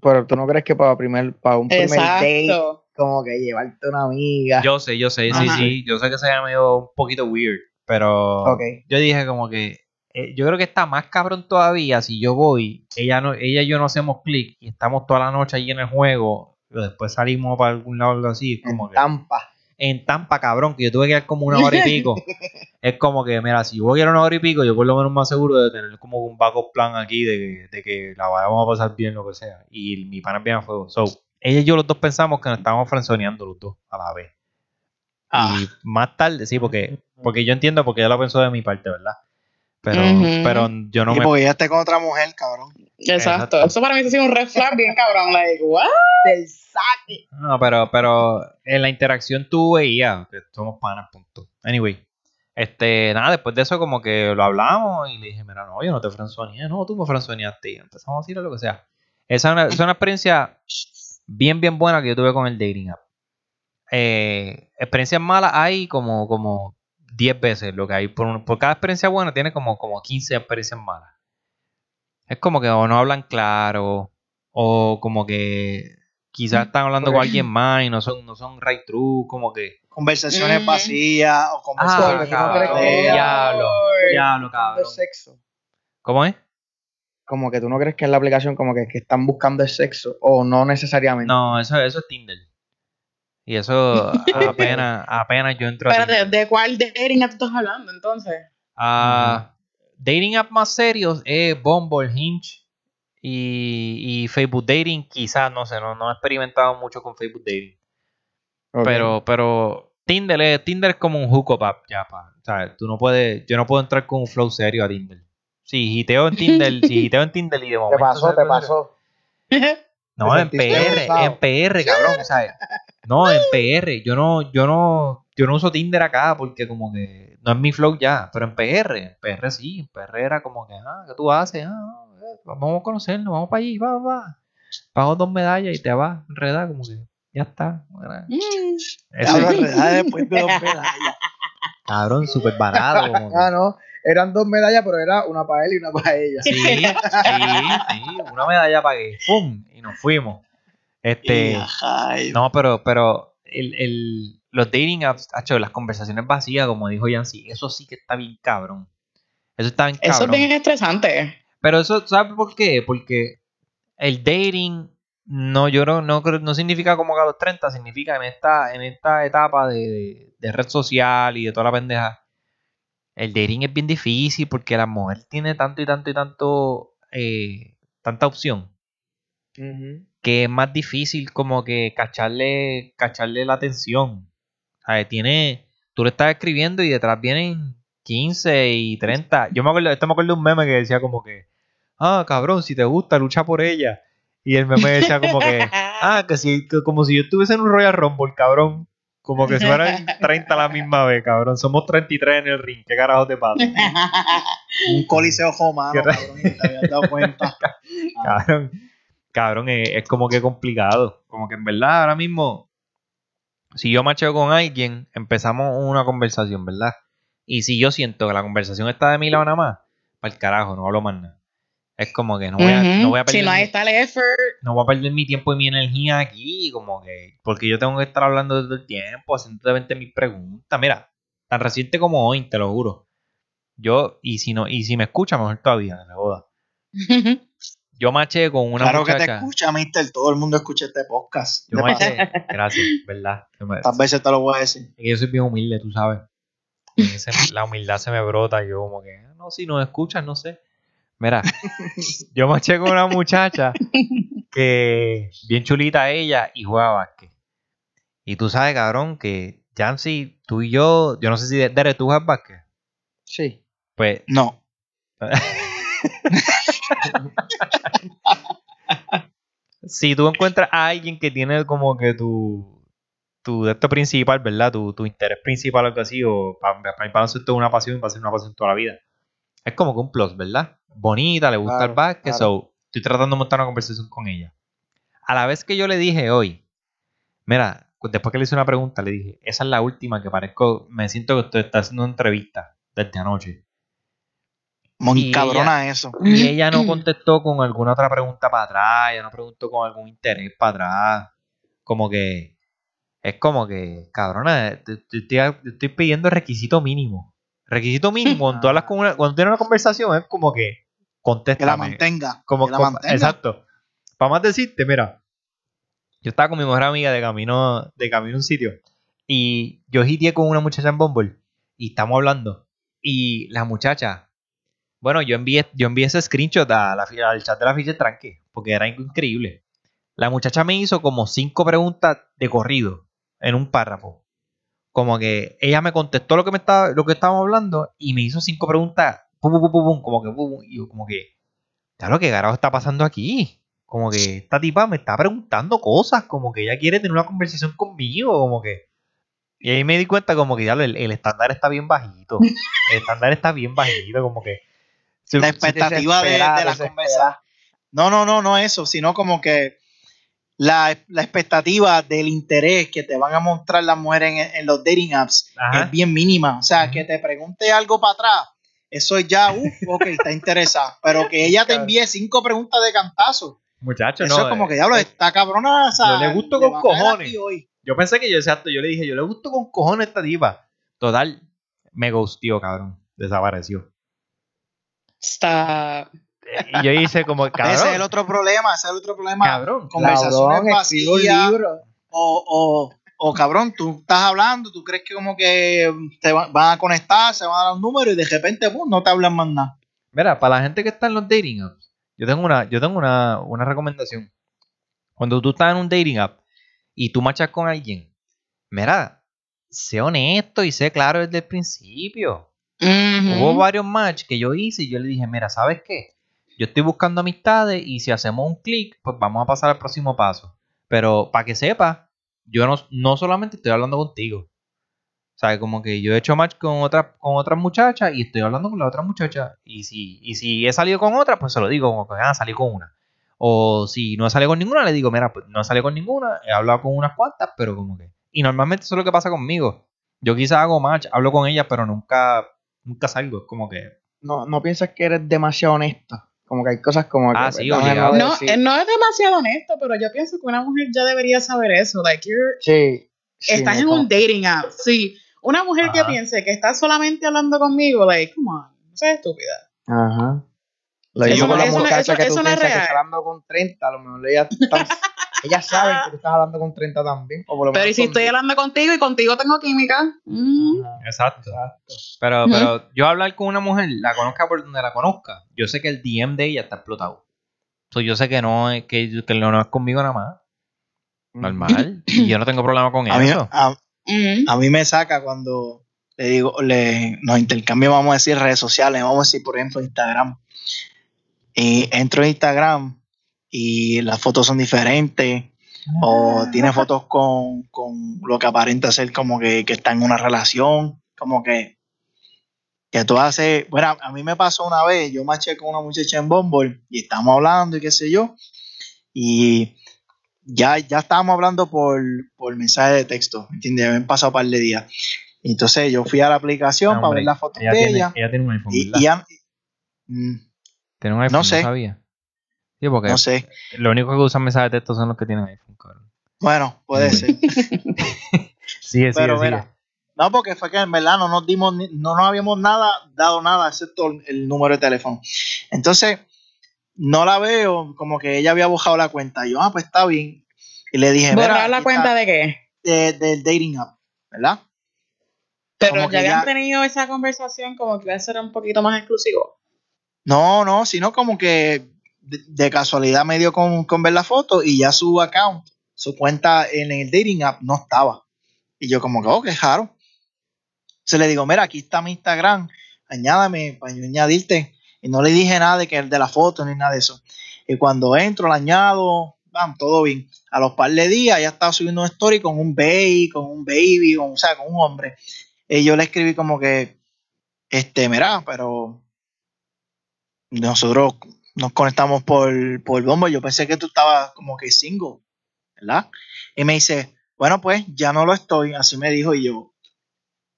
Pero tú no crees que para, primer, para un primer date, como que llevarte una amiga. Yo sé, yo sé, sí, Ajá. sí. Yo sé que se ve medio un poquito weird, pero Ok. yo dije como que eh, yo creo que está más cabrón todavía si yo voy, ella no, ella y yo no hacemos clic y estamos toda la noche allí en el juego, pero después salimos para algún lado o algo así, es como en que Tampa. en Tampa, cabrón, que yo tuve que ir como una hora y pico. es como que, mira, si yo voy a ir una hora y pico, yo por lo menos más seguro de tener como un backup plan aquí de, que- de que la vamos a pasar bien, lo que sea. Y mi pana es bien a fuego. So, ella y yo los dos pensamos que nos estábamos frenzoneando los dos a la vez. Ah. Y más tarde, sí, porque, porque yo entiendo porque ella lo pensó de mi parte, ¿verdad? Pero, pero yo no y me... porque ya esté con otra mujer, cabrón. Exacto. Exacto. Eso para mí ha sido un red flag bien cabrón. Like, what? Del saque. No, pero, pero en la interacción tú veías que somos panas, punto. Anyway, este, nada, después de eso como que lo hablamos y le dije, mira, no, yo no te franzoneé, no, tú me franzoneaste y empezamos a decir lo que sea. Esa es una, esa es una experiencia bien, bien buena que yo tuve con el dating app. Eh, experiencias malas hay como, como 10 veces lo que hay. Por, un- por cada experiencia buena tiene como, como 15 experiencias malas. Es como que o no hablan claro, o como que quizás están hablando con alguien más y no son, no son right true, como que. Conversaciones Ujú. vacías o Ah, conversaciones con diablo, diablo, cabrón. sexo. ¿Cómo es? Como que tú no crees que en la aplicación como que, que están buscando el sexo o no necesariamente. No, eso, eso es Tinder. Y eso apenas, apenas yo entro a Espérate, Tinder. ¿de cuál dating app estás hablando entonces? Ah, dating app más serios es Bumble, Hinge y, y Facebook Dating. Quizás, no sé, no, no he experimentado mucho con Facebook Dating. Pero, pero Tinder es, Tinder es como un hookup app ya, pa. O sea, tú no puedes, yo no puedo entrar con un flow serio a Tinder. Si giteo en Tinder, si giteo en Tinder y de Te momento... pasó, se- te pasó. No, Te en PR, en PR, cabrón, ¿sabes? No, en PR. Yo no, yo no, yo no uso Tinder acá porque como que no es mi flow ya, pero en PR, en PR sí, en PR era como que, ah, ¿qué tú haces? Ah, vamos a conocernos, vamos para allí, va, va. Pago dos medallas y te vas, enredar, como que ya está. Mm. Eso es, enredada después de dos medallas. cabrón, súper barato. Como que- Ah, no. Eran dos medallas, pero era una para él y una para ella. Sí, sí, sí, una medalla pagué, ¡pum! Y nos fuimos. Este, no, pero, pero el, el, los dating apps, hacho, las conversaciones vacías, como dijo Yancy, eso sí que está bien cabrón. Eso está bien cabrón. Eso es bien estresante. Pero eso, ¿sabes por qué? Porque el dating no, yo no, no, creo- no significa como que a los 30, significa en esta, en esta etapa de, de- de red social y de toda la pendeja. El dating es bien difícil porque la mujer tiene tanto y tanto y tanto, eh, tanta opción Ujú. Que es más difícil como que cacharle, cacharle la atención. ¿Sabes? Tiene, tú le estás escribiendo y detrás vienen 15 y 30. Yo me acuerdo, esto me acuerdo de un meme que decía como que, ah, cabrón, si te gusta, lucha por ella. Y el meme decía como que, ah, que si, que como si yo estuviese en un Royal Rumble, cabrón. Como que si fueran 30 a la misma vez, cabrón. Somos 33 en el ring. ¿Qué carajo te pasa? un coliseo romano, cabrón, y te habías dado cuenta. Cabrón, cabrón, es, es como que complicado. Como que en verdad ahora mismo, si yo macheo con alguien, empezamos una conversación, ¿verdad? Y si yo siento que la conversación está de mi lado nada más, para el carajo, no hablo más nada. Es como que no voy a, no voy a perder si no está el effort. no voy a perder mi tiempo y mi energía aquí, como que, porque yo tengo que estar hablando todo el tiempo, haciendo 20 mil preguntas. Mira, tan reciente como hoy, te lo juro. Yo, y si no, y si me escucha, mejor todavía, me joda. Yo maché con una claro que te escucha, mister. Todo el mundo escucha este podcast. Yo maché, gracias, ¿verdad? Tantas veces te lo voy a decir. es que yo soy bien humilde, tú sabes. Ese- la humildad se me brota, y yo como que, no, si nos escuchas, no sé. Mira, yo maché con una muchacha que bien chulita ella y juega básquet. Y tú sabes, cabrón, que Jancy, tú y yo, yo no sé si Derek, tú juegas básquet. Sí. Pues, No. si tú encuentras a alguien que tiene como que tu, tu esto principal, ¿verdad? Tu, tu interés principal o algo así, o para, para mí baloncesto es una pasión, va a ser una pasión toda la vida. Es como que un plus, ¿verdad? Bonita, le gusta el básquet, claro. so, estoy tratando de montar una conversación con ella. A la vez que yo le dije hoy, mira, después que le hice una pregunta, le dije, esa es la última que parezco, me siento que usted está haciendo una entrevista desde anoche. Muy Y cabrona eso. Y ella no contestó con alguna otra pregunta para atrás, ella no preguntó con algún interés para atrás. Como que es como que, cabrona, te- te estoy, te estoy pidiendo requisito mínimo. Requisito mínimo, cuando tú hablas con una, cuando tienes una conversación, es como que Que la mantenga. Como, que la como- mantenga. exacto. Para más decirte, mira, yo estaba con mi mejor amiga de camino, de camino a un sitio. Y yo hiteé con una muchacha en Bumble. Y estamos hablando. Y la muchacha. Bueno, yo envié, yo envié ese screenshot al chat de la ficha tranque. Porque era increíble. La muchacha me hizo como cinco preguntas de corrido. En un párrafo. Como que ella me contestó lo que me estaba, lo que estábamos hablando. Y me hizo cinco preguntas. Pum, pum, pum, pum, como que pum, y yo como que. Claro, ¿qué carajo está pasando aquí? Como que esta tipa me está preguntando cosas, como que ella quiere tener una conversación conmigo, como que... Y ahí me di cuenta como que ya el estándar está bien bajito. El estándar está bien bajito, como que... si- La si- expectativa de, de la conversación. No, no, no, no eso, sino como que la, la expectativa del interés que te van a mostrar las mujeres en, en los dating apps Ajá. es bien mínima. O sea, que te pregunte algo para atrás, eso es ya, uff, ok, está interesada. Pero que ella te envíe cinco preguntas de cantazo, Muchacho, eso no. es como eh, que, diablo, está cabrona. O sea, Yo le gusto con cojones. Yo pensé que yo, exacto, yo le dije, yo le gusto con cojones a esta tipa. Total, me gustió, cabrón. Desapareció. Está. Y yo hice como, cabrón. Ese es el otro problema, ese es el otro problema. Cabrón. Conversaciones vacías. libro. o, o, o cabrón, tú estás hablando, tú crees que como que te va- van a conectar, se van a dar un número y de repente pum, no te hablan más nada. Mira, para la gente que está en los dating apps, yo tengo una, yo tengo una, una recomendación. Cuando tú estás en un dating app y tú machas con alguien, mira, sé honesto y sé claro desde el principio. Hubo varios match que yo hice y yo le dije, mira, ¿sabes qué? Yo estoy buscando amistades y si hacemos un clic, pues vamos a pasar al próximo paso. Pero para que sepas, yo no, no solamente estoy hablando contigo. O sea, como que yo he hecho match con otras con otras muchachas y estoy hablando con la otra muchacha. Y si, y si he salido con otra, pues se lo digo, como que ah, salí con una. O si no he salido con ninguna, le digo, mira, pues no he salido con ninguna, he hablado con unas cuantas, pero como que. Y normalmente eso es lo que pasa conmigo. Yo quizás hago match, hablo con ellas, pero nunca, nunca salgo. Es como que. No, no piensas que eres demasiado honesto. Como que hay cosas como que. Ah, pues, sí, obligado. No, decir- no es demasiado honesto, pero yo pienso que una mujer ya debería saber eso. Like, you're, Sí. sí, estás en un dating app. Sí. Una mujer que piense que está solamente hablando conmigo, like, come on, no seas estúpida. Ajá. Lo digo con la muchacha que tú piensas que estás hablando con 30, a lo mejor ella está- ellas saben que tú estás hablando con 30 también. O por lo Pero ¿y menos si estoy hablando contigo y contigo tengo química? Mm. Exacto. exacto. Pero, pero yo hablar con una mujer, la conozca por donde la conozca, yo sé que el DM de ella está explotado. So, yo sé que no es que, que no es conmigo nada más. Normal. y yo no tengo problema con A mí, eso. a, Mm. a mí me saca cuando le digo, le, nos intercambiamos, vamos a decir, redes sociales, vamos a decir, por ejemplo, Instagram. Y entro en Instagram y las fotos son diferentes. O tiene fotos con, con lo que aparenta ser como que, que está en una relación. Como que, que tú haces. Bueno, a mí me pasó una vez, yo maché con una muchacha en Bumble y estábamos hablando y qué sé yo. Y ya, ya estábamos hablando por, por mensaje de texto, ¿me entiendes? Habían pasado un par de días. Entonces yo fui a la aplicación para Hombre, ver las fotos de tiene, ella. ella tiene un iPhone, Y, Tiene un iPhone, no, sé. sabía. Sí, porque no sé. lo único que usan mensajes de texto son los que tienen iPhone, cabrón. Bueno, puede Mm. ser. Sigue, sigue, Pero sigue. mira, no, porque fue que en verdad no nos dimos, ni- no nos habíamos nada, dado nada, excepto el, el número de teléfono. Entonces, no la veo, como que ella había bajado la cuenta. Yo, ah, pues está bien. Y le dije, ¿Borrar la cuenta está de qué? de- del dating app, ¿verdad? Pero Como ya que habían ya- tenido esa conversación como que iba a ser un poquito más exclusivo. No, no, sino como que de, casualidad me dio con, con ver la foto y ya su account, su cuenta en el dating app no estaba. Y yo como que, oh, qué raro. Se le digo, mira, aquí está mi Instagram, añádame para añadirte. Y no le dije nada de que de la foto ni nada de eso. Y cuando entro, la añado, bam, todo bien. A los par de días ya estaba subiendo una story con un baby, con un baby, o sea, con un hombre. Y yo le escribí como que, este, mira, pero nosotros nos conectamos por, por Bumble. Yo pensé que tú estabas como que single, ¿verdad? Y me dice, bueno, pues ya no lo estoy. Así me dijo y yo,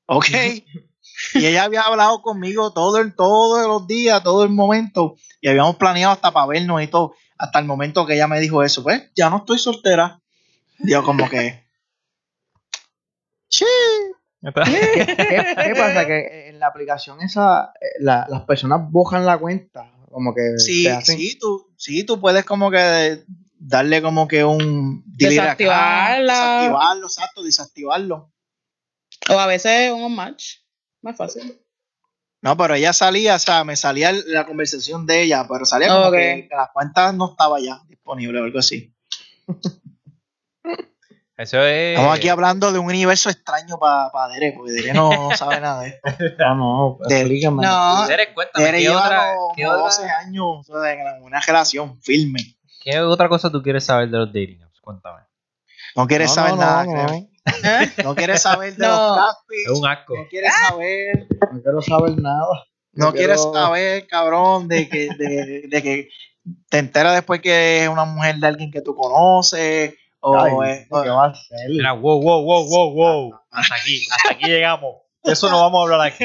ok. y ella había hablado conmigo todo el, todos los días, todo el momento. Y habíamos planeado hasta para vernos y todo. Hasta el momento que ella me dijo eso, pues ya no estoy soltera. Yo como que... Sí. ¿Qué, qué- qué pasa? Que en la aplicación esa, eh, la- las personas bojan la cuenta. Como que Sí, hacen- sí, tú, sí, tú puedes como que darle como que un Desactivarla. desactivarlo, exacto, desactivarlo. O a veces un match. Más fácil. No, pero ella salía, o sea, me salía la conversación de ella, pero salía como que la cuenta no estaba ya disponible o algo así. Eso es. Estamos aquí hablando de un universo extraño para pa Dere, porque Dere no, sabe nada de esto. No, explícame. No. Derek, cuéntame, Dere ¿qué lleva otra, como qué, otra, 12 años o sea, en una relación firme. qué otra cosa tú quieres saber de los dating apps? Cuéntame. No quieres No, saber no, nada, no. ¿Eh? No quieres saber de No. los catfish, Es un asco. no quieres saber no quiero saber nada. No quieres quiero- saber, cabrón, de que, de, de que te enteras después que es una mujer de alguien que tú conoces. O Ay, es- ¿Qué va a hacer? Mira, wow, wow, wow, wow, wow. Hasta aquí, hasta aquí llegamos. Eso no vamos a hablar aquí.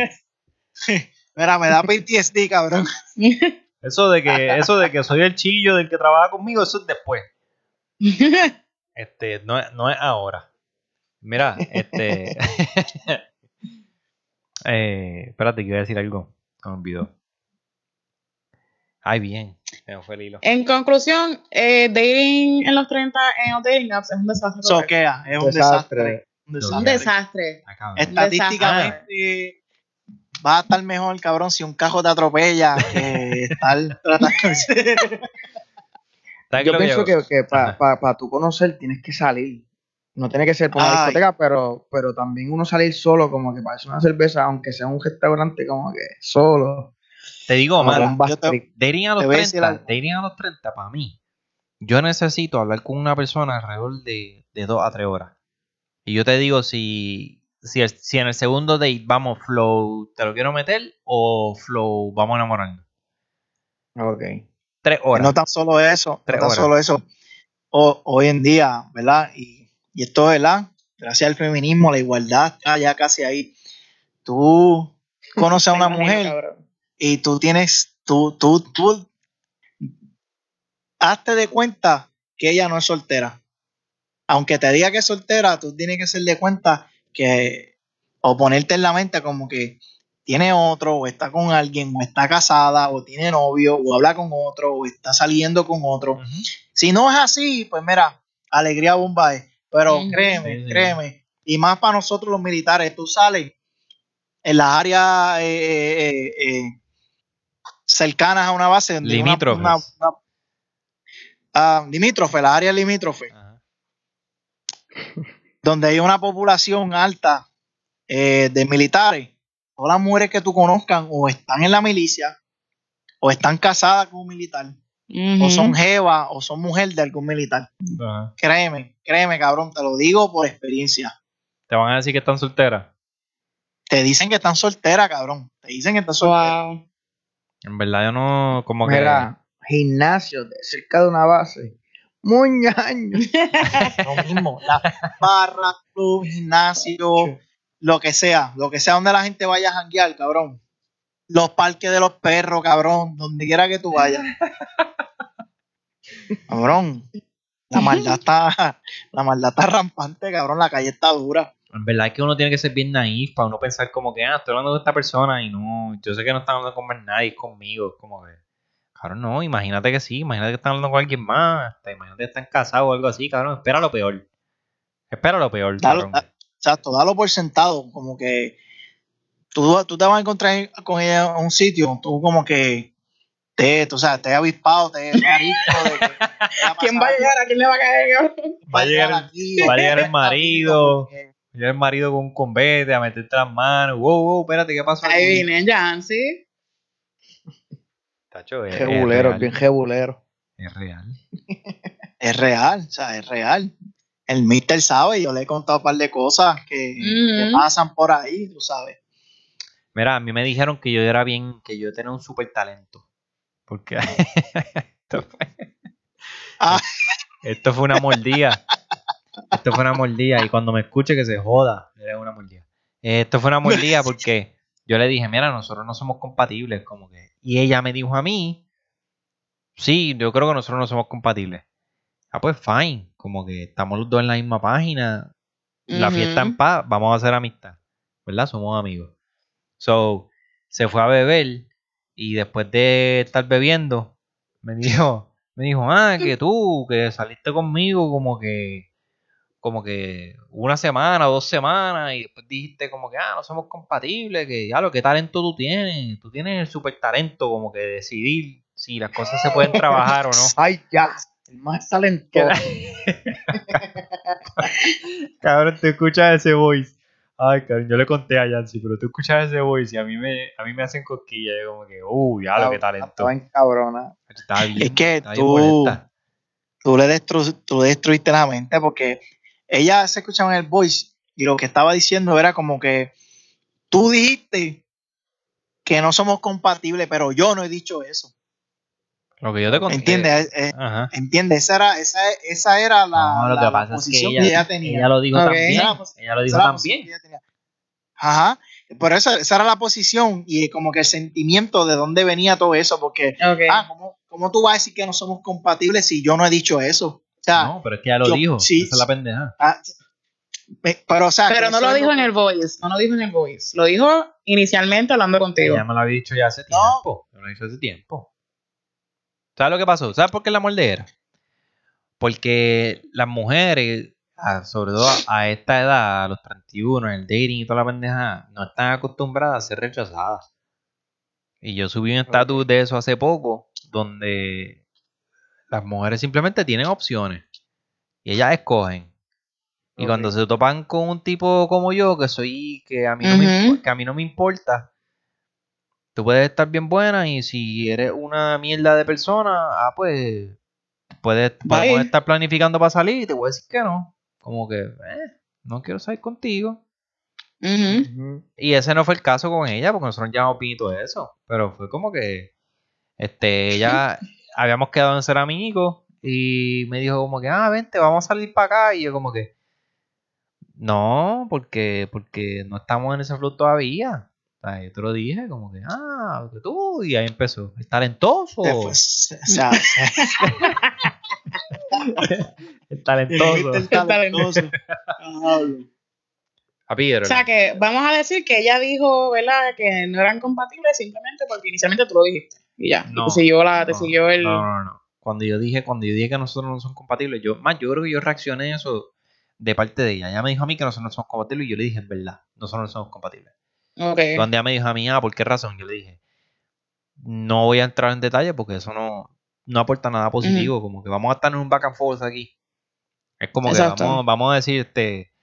mira, me da PTSD, cabrón. Eso de que, eso de que soy el chillo del que trabaja conmigo, eso es después. Este, no, es- no es ahora. Mira, este. eh, espérate, que iba a decir algo. Se me olvidó. Ay, bien. Se me fue el hilo. En conclusión, eh, dating en los 30 en los dating apps es un desastre. Soquea, es un Desastre. desastre. Un desastre. Estadísticamente va a estar mejor, cabrón, si un cajo te atropella que estar tratando ¿Sabes Yo pienso que, que para Ajá. tú conocer tienes que salir. No tiene que ser por una Ay. discoteca, pero, pero también uno salir solo, como que para hacer una cerveza, aunque sea un restaurante, como que solo. Te digo, yo te- dating a los Te voy a decir 30, algo. dating a los 30 para mí, yo necesito hablar con una persona alrededor de, de 2 a 3 horas. Y yo te digo si, si, el- si en el segundo date vamos flow, te lo quiero meter o flow, vamos a enamorarnos. Ok. 3 horas. No tan solo eso, no Tres tan horas. solo eso. O- hoy en día, ¿verdad? Y, y esto, ¿verdad? Gracias al feminismo, la igualdad está ya casi ahí. Tú conoces a una mujer. Y tú tienes, tú, tú, tú, hazte de cuenta que ella no es soltera. Aunque te diga que es soltera, tú tienes que hacer de cuenta que, o ponerte en la mente como que tiene otro, o está con alguien, o está casada, o tiene novio, o habla con otro, o está saliendo con otro. Si no es así, pues mira, alegría bombae. Pero créeme, Sí, sí. créeme, y más para nosotros los militares, tú sales en las áreas eh, eh, eh, cercanas a una base. donde hay una- Limítrofes. una- una- ah, limítrofe, las áreas limítrofes, Ajá. donde hay una población alta eh, de militares. Todas las mujeres que tú conozcan o están en la milicia, o están casadas con un militar, o son jeva, o son mujer de algún militar. Créeme, créeme, cabrón, te lo digo por experiencia. Te van a decir que están solteras. Te dicen que están solteras, cabrón. Te dicen que están solteras. Wow. En verdad yo no, como que... Mira, gimnasio de cerca de una base. Muñaño. Lo mismo. La barra, club, gimnasio, lo que sea. Lo que sea donde la gente vaya a janguear, cabrón. Los parques de los perros, cabrón. Donde quiera que tú vayas. Cabrón. La maldad está, la maldad está rampante, cabrón. La calle está dura. En verdad es que uno tiene que ser bien naif para uno pensar como que, ah, estoy hablando de esta persona y no, yo sé que no están hablando con más nadie, es conmigo, es como que, cabrón, no, imagínate que sí, imagínate que están hablando con alguien más, hasta imagínate que están casados o algo así, cabrón, espera lo peor, espera lo peor, Dalo- cabrón. da- exacto, dalo por sentado. Como que tú, tú te vas a encontrar con ella en un sitio, tú como que te, tú sabes, te avispado, te de que- ¿Quién va a llegar? ¿A quién le va a caer? cabrón? Va a llegar- aquí, va a llegar el marido. Que- Y el marido con un combate a meterte las manos, wow, wow, espérate, ¿qué pasó? Ahí aquí? viene Jancy. Tacho, es, es Jebulero, real, bien jebulero. es real. Es real, o sea, es real. El mister sabe, yo le he contado un par de cosas que, pasan por ahí, tú sabes. Mira, a mí me dijeron que yo era bien, que yo tenía un super talento. Porque esto fue, Ah. esto fue una mordida. Esto fue una mordida. Y cuando me escuche que se joda, era una mordida. Esto fue una mordida porque yo le dije, mira, nosotros no somos compatibles. Como que. Y ella me dijo a mí, sí, yo creo que nosotros no somos compatibles. Ah, pues fine. Como que estamos los dos en la misma página. La fiesta en paz, vamos a hacer amistad. ¿Verdad? Somos amigos. So, se fue a beber y después de estar bebiendo, me dijo, me dijo, ah, que tú, que saliste conmigo como que, como que una semana o dos semanas y después dijiste como que, ah, no somos compatibles, que ya lo que talento tú tienes, tú tienes el super talento como que decidir si las cosas se pueden trabajar o no. Ay, ya. El más talentoso. Cabrón, tú escuchas ese voice. Ay, cabrón, yo le conté a Yancy, pero tú escuchas ese voice y a mí me, a mí me hacen cosquillas. Yo como que, uh, ya lo que talento. Estaba en cabrona. Está bien. Es que está tú-. Tú le, destru- tú le destruiste la mente porque ella se escuchaba en el voice y lo que estaba diciendo era como que tú dijiste que no somos compatibles, pero yo no he dicho eso. Lo que yo te conté. ¿Entiendes? Eh, eh. Esa era, esa, esa era la, No, lo la- que la pasa es que posición ella, que ella tenía. ella lo dijo también. Ella lo dijo. Ajá. Por eso, esa era la posición y como que el sentimiento de dónde venía todo eso, porque, ah, ¿cómo, ¿cómo tú vas a decir que no somos compatibles si yo no he dicho eso? Sea, No, pero es que ella lo yo- dijo. sí, Esa es la pendeja. ah, pero, o sea, Pero no lo dijo en el voice. No lo dijo en el voice. Lo dijo inicialmente hablando contigo. Ella me lo había dicho ya hace No. tiempo. Me lo había dicho hace tiempo. ¿Sabes lo que pasó? ¿Sabes por qué la mordera? Porque las mujeres, sobre todo a esta edad, a los 31, en el dating y toda la pendeja, no están acostumbradas a ser rechazadas. Y yo subí un estatus de eso hace poco, donde las mujeres simplemente tienen opciones. Y ellas escogen. Y cuando se topan con un tipo como yo, que soy, que a mí no, me, que a mí no me importa, tú puedes estar bien buena y si eres una mierda de persona, ah, pues puedes, podemos estar planificando para salir y te voy a decir que no. Como que, eh, no quiero salir contigo. Y ese no fue el caso con ella, porque nosotros pito de eso. Pero fue como que, este, ella, habíamos quedado en ser amigos y me dijo como que, ah, vente, vamos a salir para acá. Y yo como que, no, porque, porque no estamos en ese flow todavía. O sea, yo te lo dije, como que, ah, que tú, y ahí empezó, el talentoso. Después, o sea, El talentoso. el talentoso. Pero O sea que vamos a decir que ella dijo, ¿verdad? Que no eran compatibles simplemente porque inicialmente tú lo dijiste. Y ya. y No, te siguió, la, te no, siguió el. No, no, no. Cuando yo dije, cuando yo dije que nosotros no somos compatibles, yo, más, yo creo que yo reaccioné a eso de parte de ella. Ella me dijo a mí que nosotros no somos compatibles y yo le dije, es verdad, nosotros no somos compatibles. Ok. Cuando ella me dijo a mí, ah, ¿por qué razón? Yo le dije, no voy a entrar en detalle porque eso no, no aporta nada positivo. Como que vamos a estar en un back and forth aquí. Es como Exacto. que vamos, vamos a decir, este,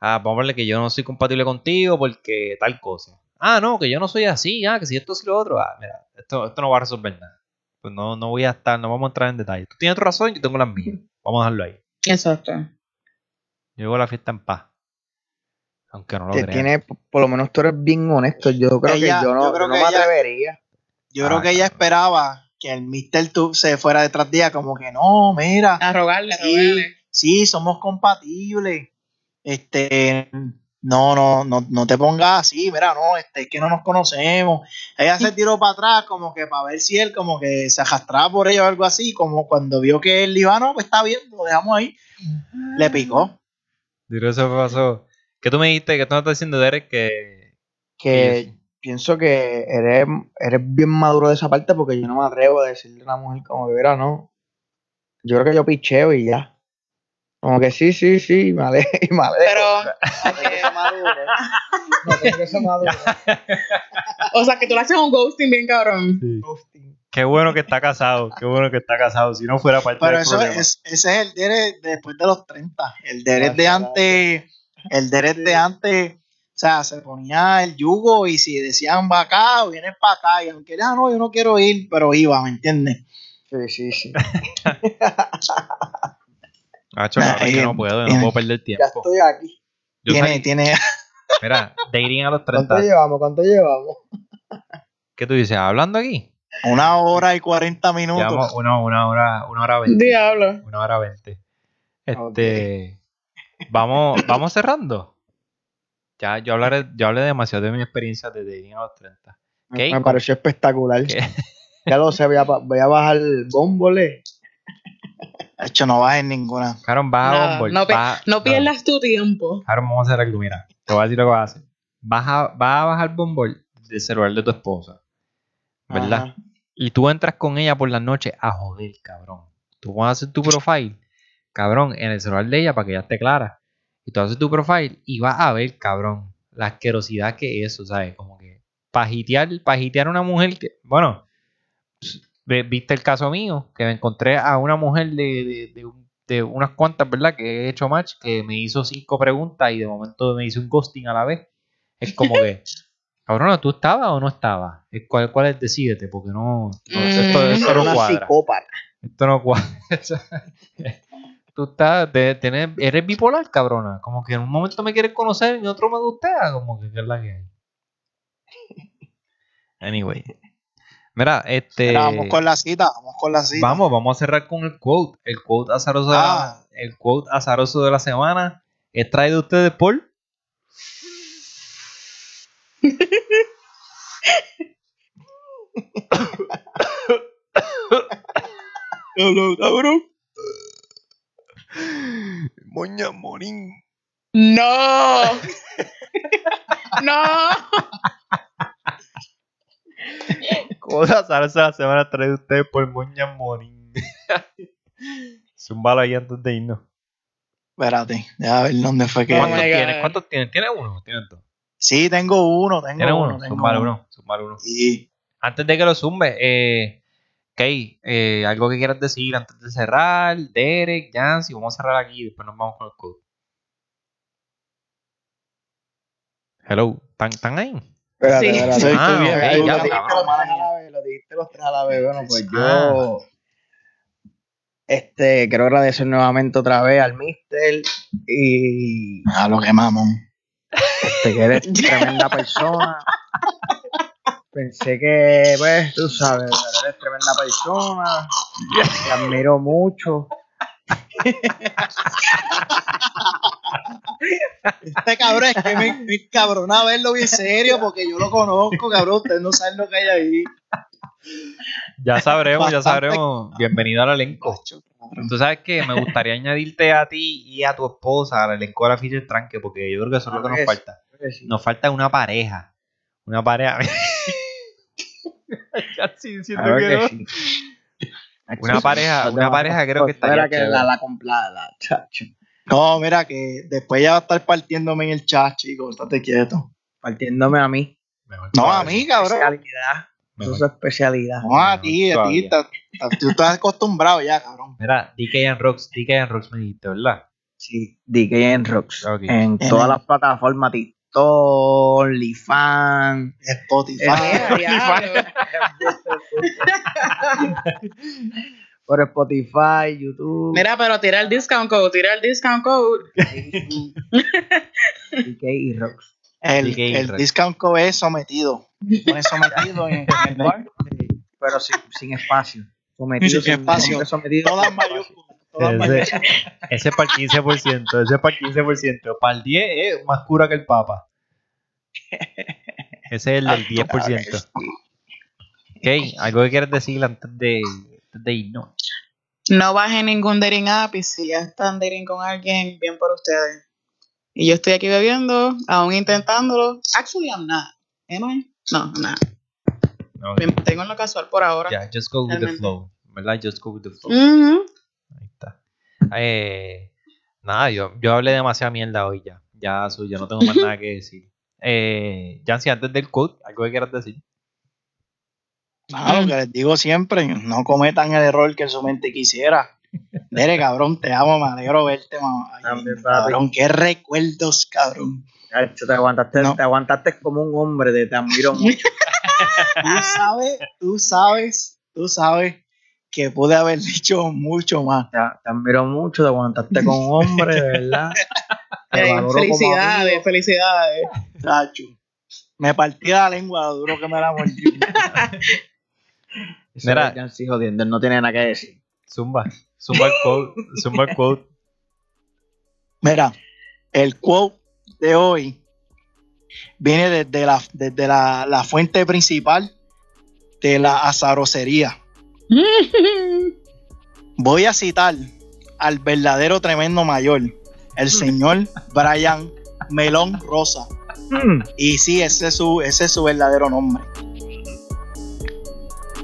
ah, vamos a verle que yo no soy compatible contigo porque tal cosa. Ah, no, que yo no soy así, ah, que si esto es lo otro, ah, mira, esto, esto no va a resolver nada. Pues no, no voy a estar, no vamos a entrar en detalle. Tú tienes tu razón, yo tengo las mías. Vamos a dejarlo ahí. Exacto. Yo llevo la fiesta en paz. Aunque no lo creas. tiene, por lo menos tú eres bien honesto. Yo creo Ella- que yo no, yo creo no que me ella- atrevería. Yo Ah, creo que ella esperaba que el Mr. Tube se fuera detrás de ella, como que no, mira, A rogarle, a sí, rogarle. sí, somos compatibles. Este, no, no, no, no te pongas así, mira, no, este, es que no nos conocemos. Ella se tiró para atrás, como que para ver si él, como que se arrastraba por ella o algo así, como cuando vio que él iba, no, pues está bien, lo dejamos ahí. Le picó. Duro, eso pasó. ¿Qué tú me dijiste? ¿Qué tú me estás diciendo, Derek? Que. Que que- pienso que eres, eres bien maduro de esa parte porque yo no me atrevo a decirle a una mujer como que, mira, no. Yo creo que yo picheo y ya. Como que sí, sí, sí, me alejo, y me alejo. Pero, no tengo esa madurez. No tengo esa madurez. o sea, que tú le haces un ghosting bien cabrón. Ghosting. Qué bueno que está casado. Qué bueno que está casado. Si no fuera parte Pero del eso problema. es, ese es el Derek después de los 30. El Derek de antes, el Derek de antes, o sea, se ponía el yugo y si decían va acá o vienes para acá, y aunque ah, no, yo no quiero ir, pero iba, ¿me entiendes? Sí, sí, sí. Ay, yo no puedo, yo no eh, puedo perder Ya tiempo. estoy aquí. Yo tiene, salí- tiene, Mira, dating a los ¿Cuánto 30. llevamos? ¿Cuánto llevamos? ¿Qué tú dices? ¿Hablando aquí? una hora y 40 minutos. Llevamos una, una hora, una hora veinte. Diablo. Una hora veinte. Este. Vamos, vamos cerrando. Ya, yo hablaré, yo hablé demasiado de mi experiencia de dating a los 30. Me, ¿Qué? me pareció espectacular. ¿Qué? Ya lo sé, voy a, voy a bajar el bombole. De hecho, no vas en ninguna. Cabrón, vas a Nada, Bumble, no, no pierdas tu tiempo. Cabrón, vamos a hacer algo, mira. Te voy a decir lo que vas a hacer. Vas a, vas a bajar Bumble del celular de tu esposa. ¿Verdad? Ajá. Y tú entras con ella por la noche a joder, cabrón. Tú vas a hacer tu profile, cabrón, en el celular de ella para que ella esté clara. Y tú haces tu profile y vas a ver, cabrón, la asquerosidad que es eso, ¿sabes? Como que pagitear, pagitear a una mujer que, bueno, viste el caso mío, que me encontré a una mujer de, de, de un- de unas cuantas, ¿verdad? Que he hecho match, que me hizo cinco preguntas y de momento me hizo un ghosting a la vez. Es como que, cabrón, ¿tú estabas o no estabas? Es ¿Cuál, cuál es? Decídete, porque no, no, esto, Mm. esto Era no cuadra. Esto no cuadra. Tú estás, de- eres bipolar, cabrona. Como que en un momento me quieres conocer y en otro me gustea. Como que, ¿qué es la que hay? Anyway. Mira, este. Mira, vamos con la cita, vamos con la cita. Vamos, vamos a cerrar con el quote. El quote azaroso de la, Ah. el quote azaroso de la semana es traído ustedes por. Cabrón, cabrón. Moña Morín. No. no. Azaroso de la semana a ustedes por Moña Morín. Zúmbalo ahí antes de irnos. Espérate, ya a ver dónde fue que. ¿Cuántos tienes? ¿Cuántos tienes? ¿Tienes uno? ¿Tienes dos? Sí, tengo uno, tengo ¿Tienes uno. uno? tengo Zúmbalo uno. uno. Zúmbalo uno. Sí. Antes de que lo zumbe, eh, Kay, eh, algo que quieras decir antes de cerrar, Derek, Jancy, vamos a cerrar aquí y después nos vamos con el code. Hello, ¿están, están ahí? Espérate, Sí. espérate. Ah, ya, lo dijiste los tres a la vez, lo dijiste los tres a la vez. Bueno, pues yo Ah. este, quiero agradecer nuevamente otra vez al Mister y A lo que mamón. este, que eres tremenda persona. Pensé que, pues, tú sabes, eres tremenda persona. Te admiro mucho. Este cabrón es que me, me cabrona verlo bien serio porque yo lo conozco, cabrón. Ustedes no saben lo que hay ahí. Ya sabremos, ya sabremos. Bienvenido al elenco. Tú sabes que me gustaría añadirte a ti y a tu esposa al elenco de la Fisher Tranque, porque yo creo que eso es lo que nos falta. Nos falta una pareja. Una pareja. Ya diciendo Claro que que no. sí. Una pareja, una pareja creo que Fuera que chévere. la, la, la, chacho. No, mira que después ya va a estar partiéndome en el chat, chicos. Estate quieto. Partiéndome a mí. Mejor No, a mí, cabrón. Especialidad. Mejor. Eso es especialidad. No, a ti, a ti. Tú estás acostumbrado ya, cabrón. Mira, DK and Rocks, DK and Rocks me dijiste, ¿verdad? Sí, DK Rocks. En En todas el- las plataformas, OnlyFans. Spotify. Por Spotify, YouTube, Mira, pero tira el discount code, tira el discount code. Y Rocks. El, el discount code es sometido. Pone sometido en, en el bar. Pero sin, sin espacio. Sometido Sin espacio. sometido. Todas mayúsculas. Ese, ese es para el 15%, ese es para el 15%. Para el 10 es más cura que el Papa. Ese es el del 10%. Ok, ¿algo que quieres decir antes de, antes de irnos? No bajen ningún dating app y si ya están dating con alguien, bien por ustedes. Y yo estoy aquí bebiendo, aún intentándolo. Actually, I'm not. Am I? No, I'm not. Me mantengo en lo casual por ahora. Ya, just go with the flow. ¿Verdad? Just go with the flow. Ujú. Ahí está. Eh, nada, yo, yo hablé demasiada mierda hoy ya. Ya, yo no tengo más nada que decir. Eh, Jancy, antes del quote, ¿algo que quieras decir? Ah, lo que les digo siempre, no cometan el error que su mente quisiera. Dere, cabrón, te amo, me alegro verte, mamá. Ay, También, papi. cabrón, qué recuerdos, cabrón. Te aguantaste, No. te aguantaste como un hombre, te, te admiro mucho. Tú sabes, tú sabes, tú sabes que pude haber dicho mucho más. Te, te admiro mucho, te aguantaste como un hombre, de verdad. Felicidades, felicidades. Chacho. Me partí la lengua, lo duro que me la mordí. Mira. Jancy jodiendo, él no tiene nada que decir. Zumba. Zumba el quote. Zumba el quote. Mira, el quote de hoy viene desde la, desde la, la fuente principal de la azarocería. Voy a citar al verdadero tremendo mayor, el señor Brian Melón Rosa. Y sí, ese es su, ese es su verdadero nombre.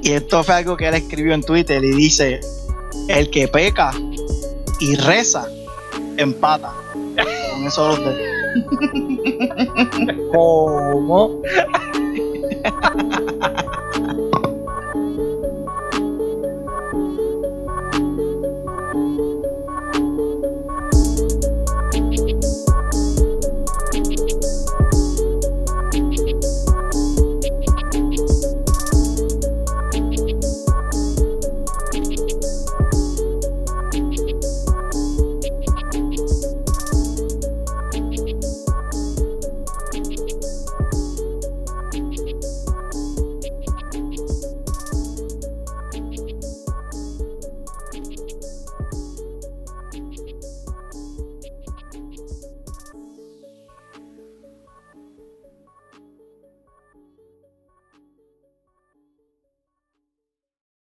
Y esto fue algo que él escribió en Twitter y dice, el que peca y reza, empata. Con eso los. ¿Cómo?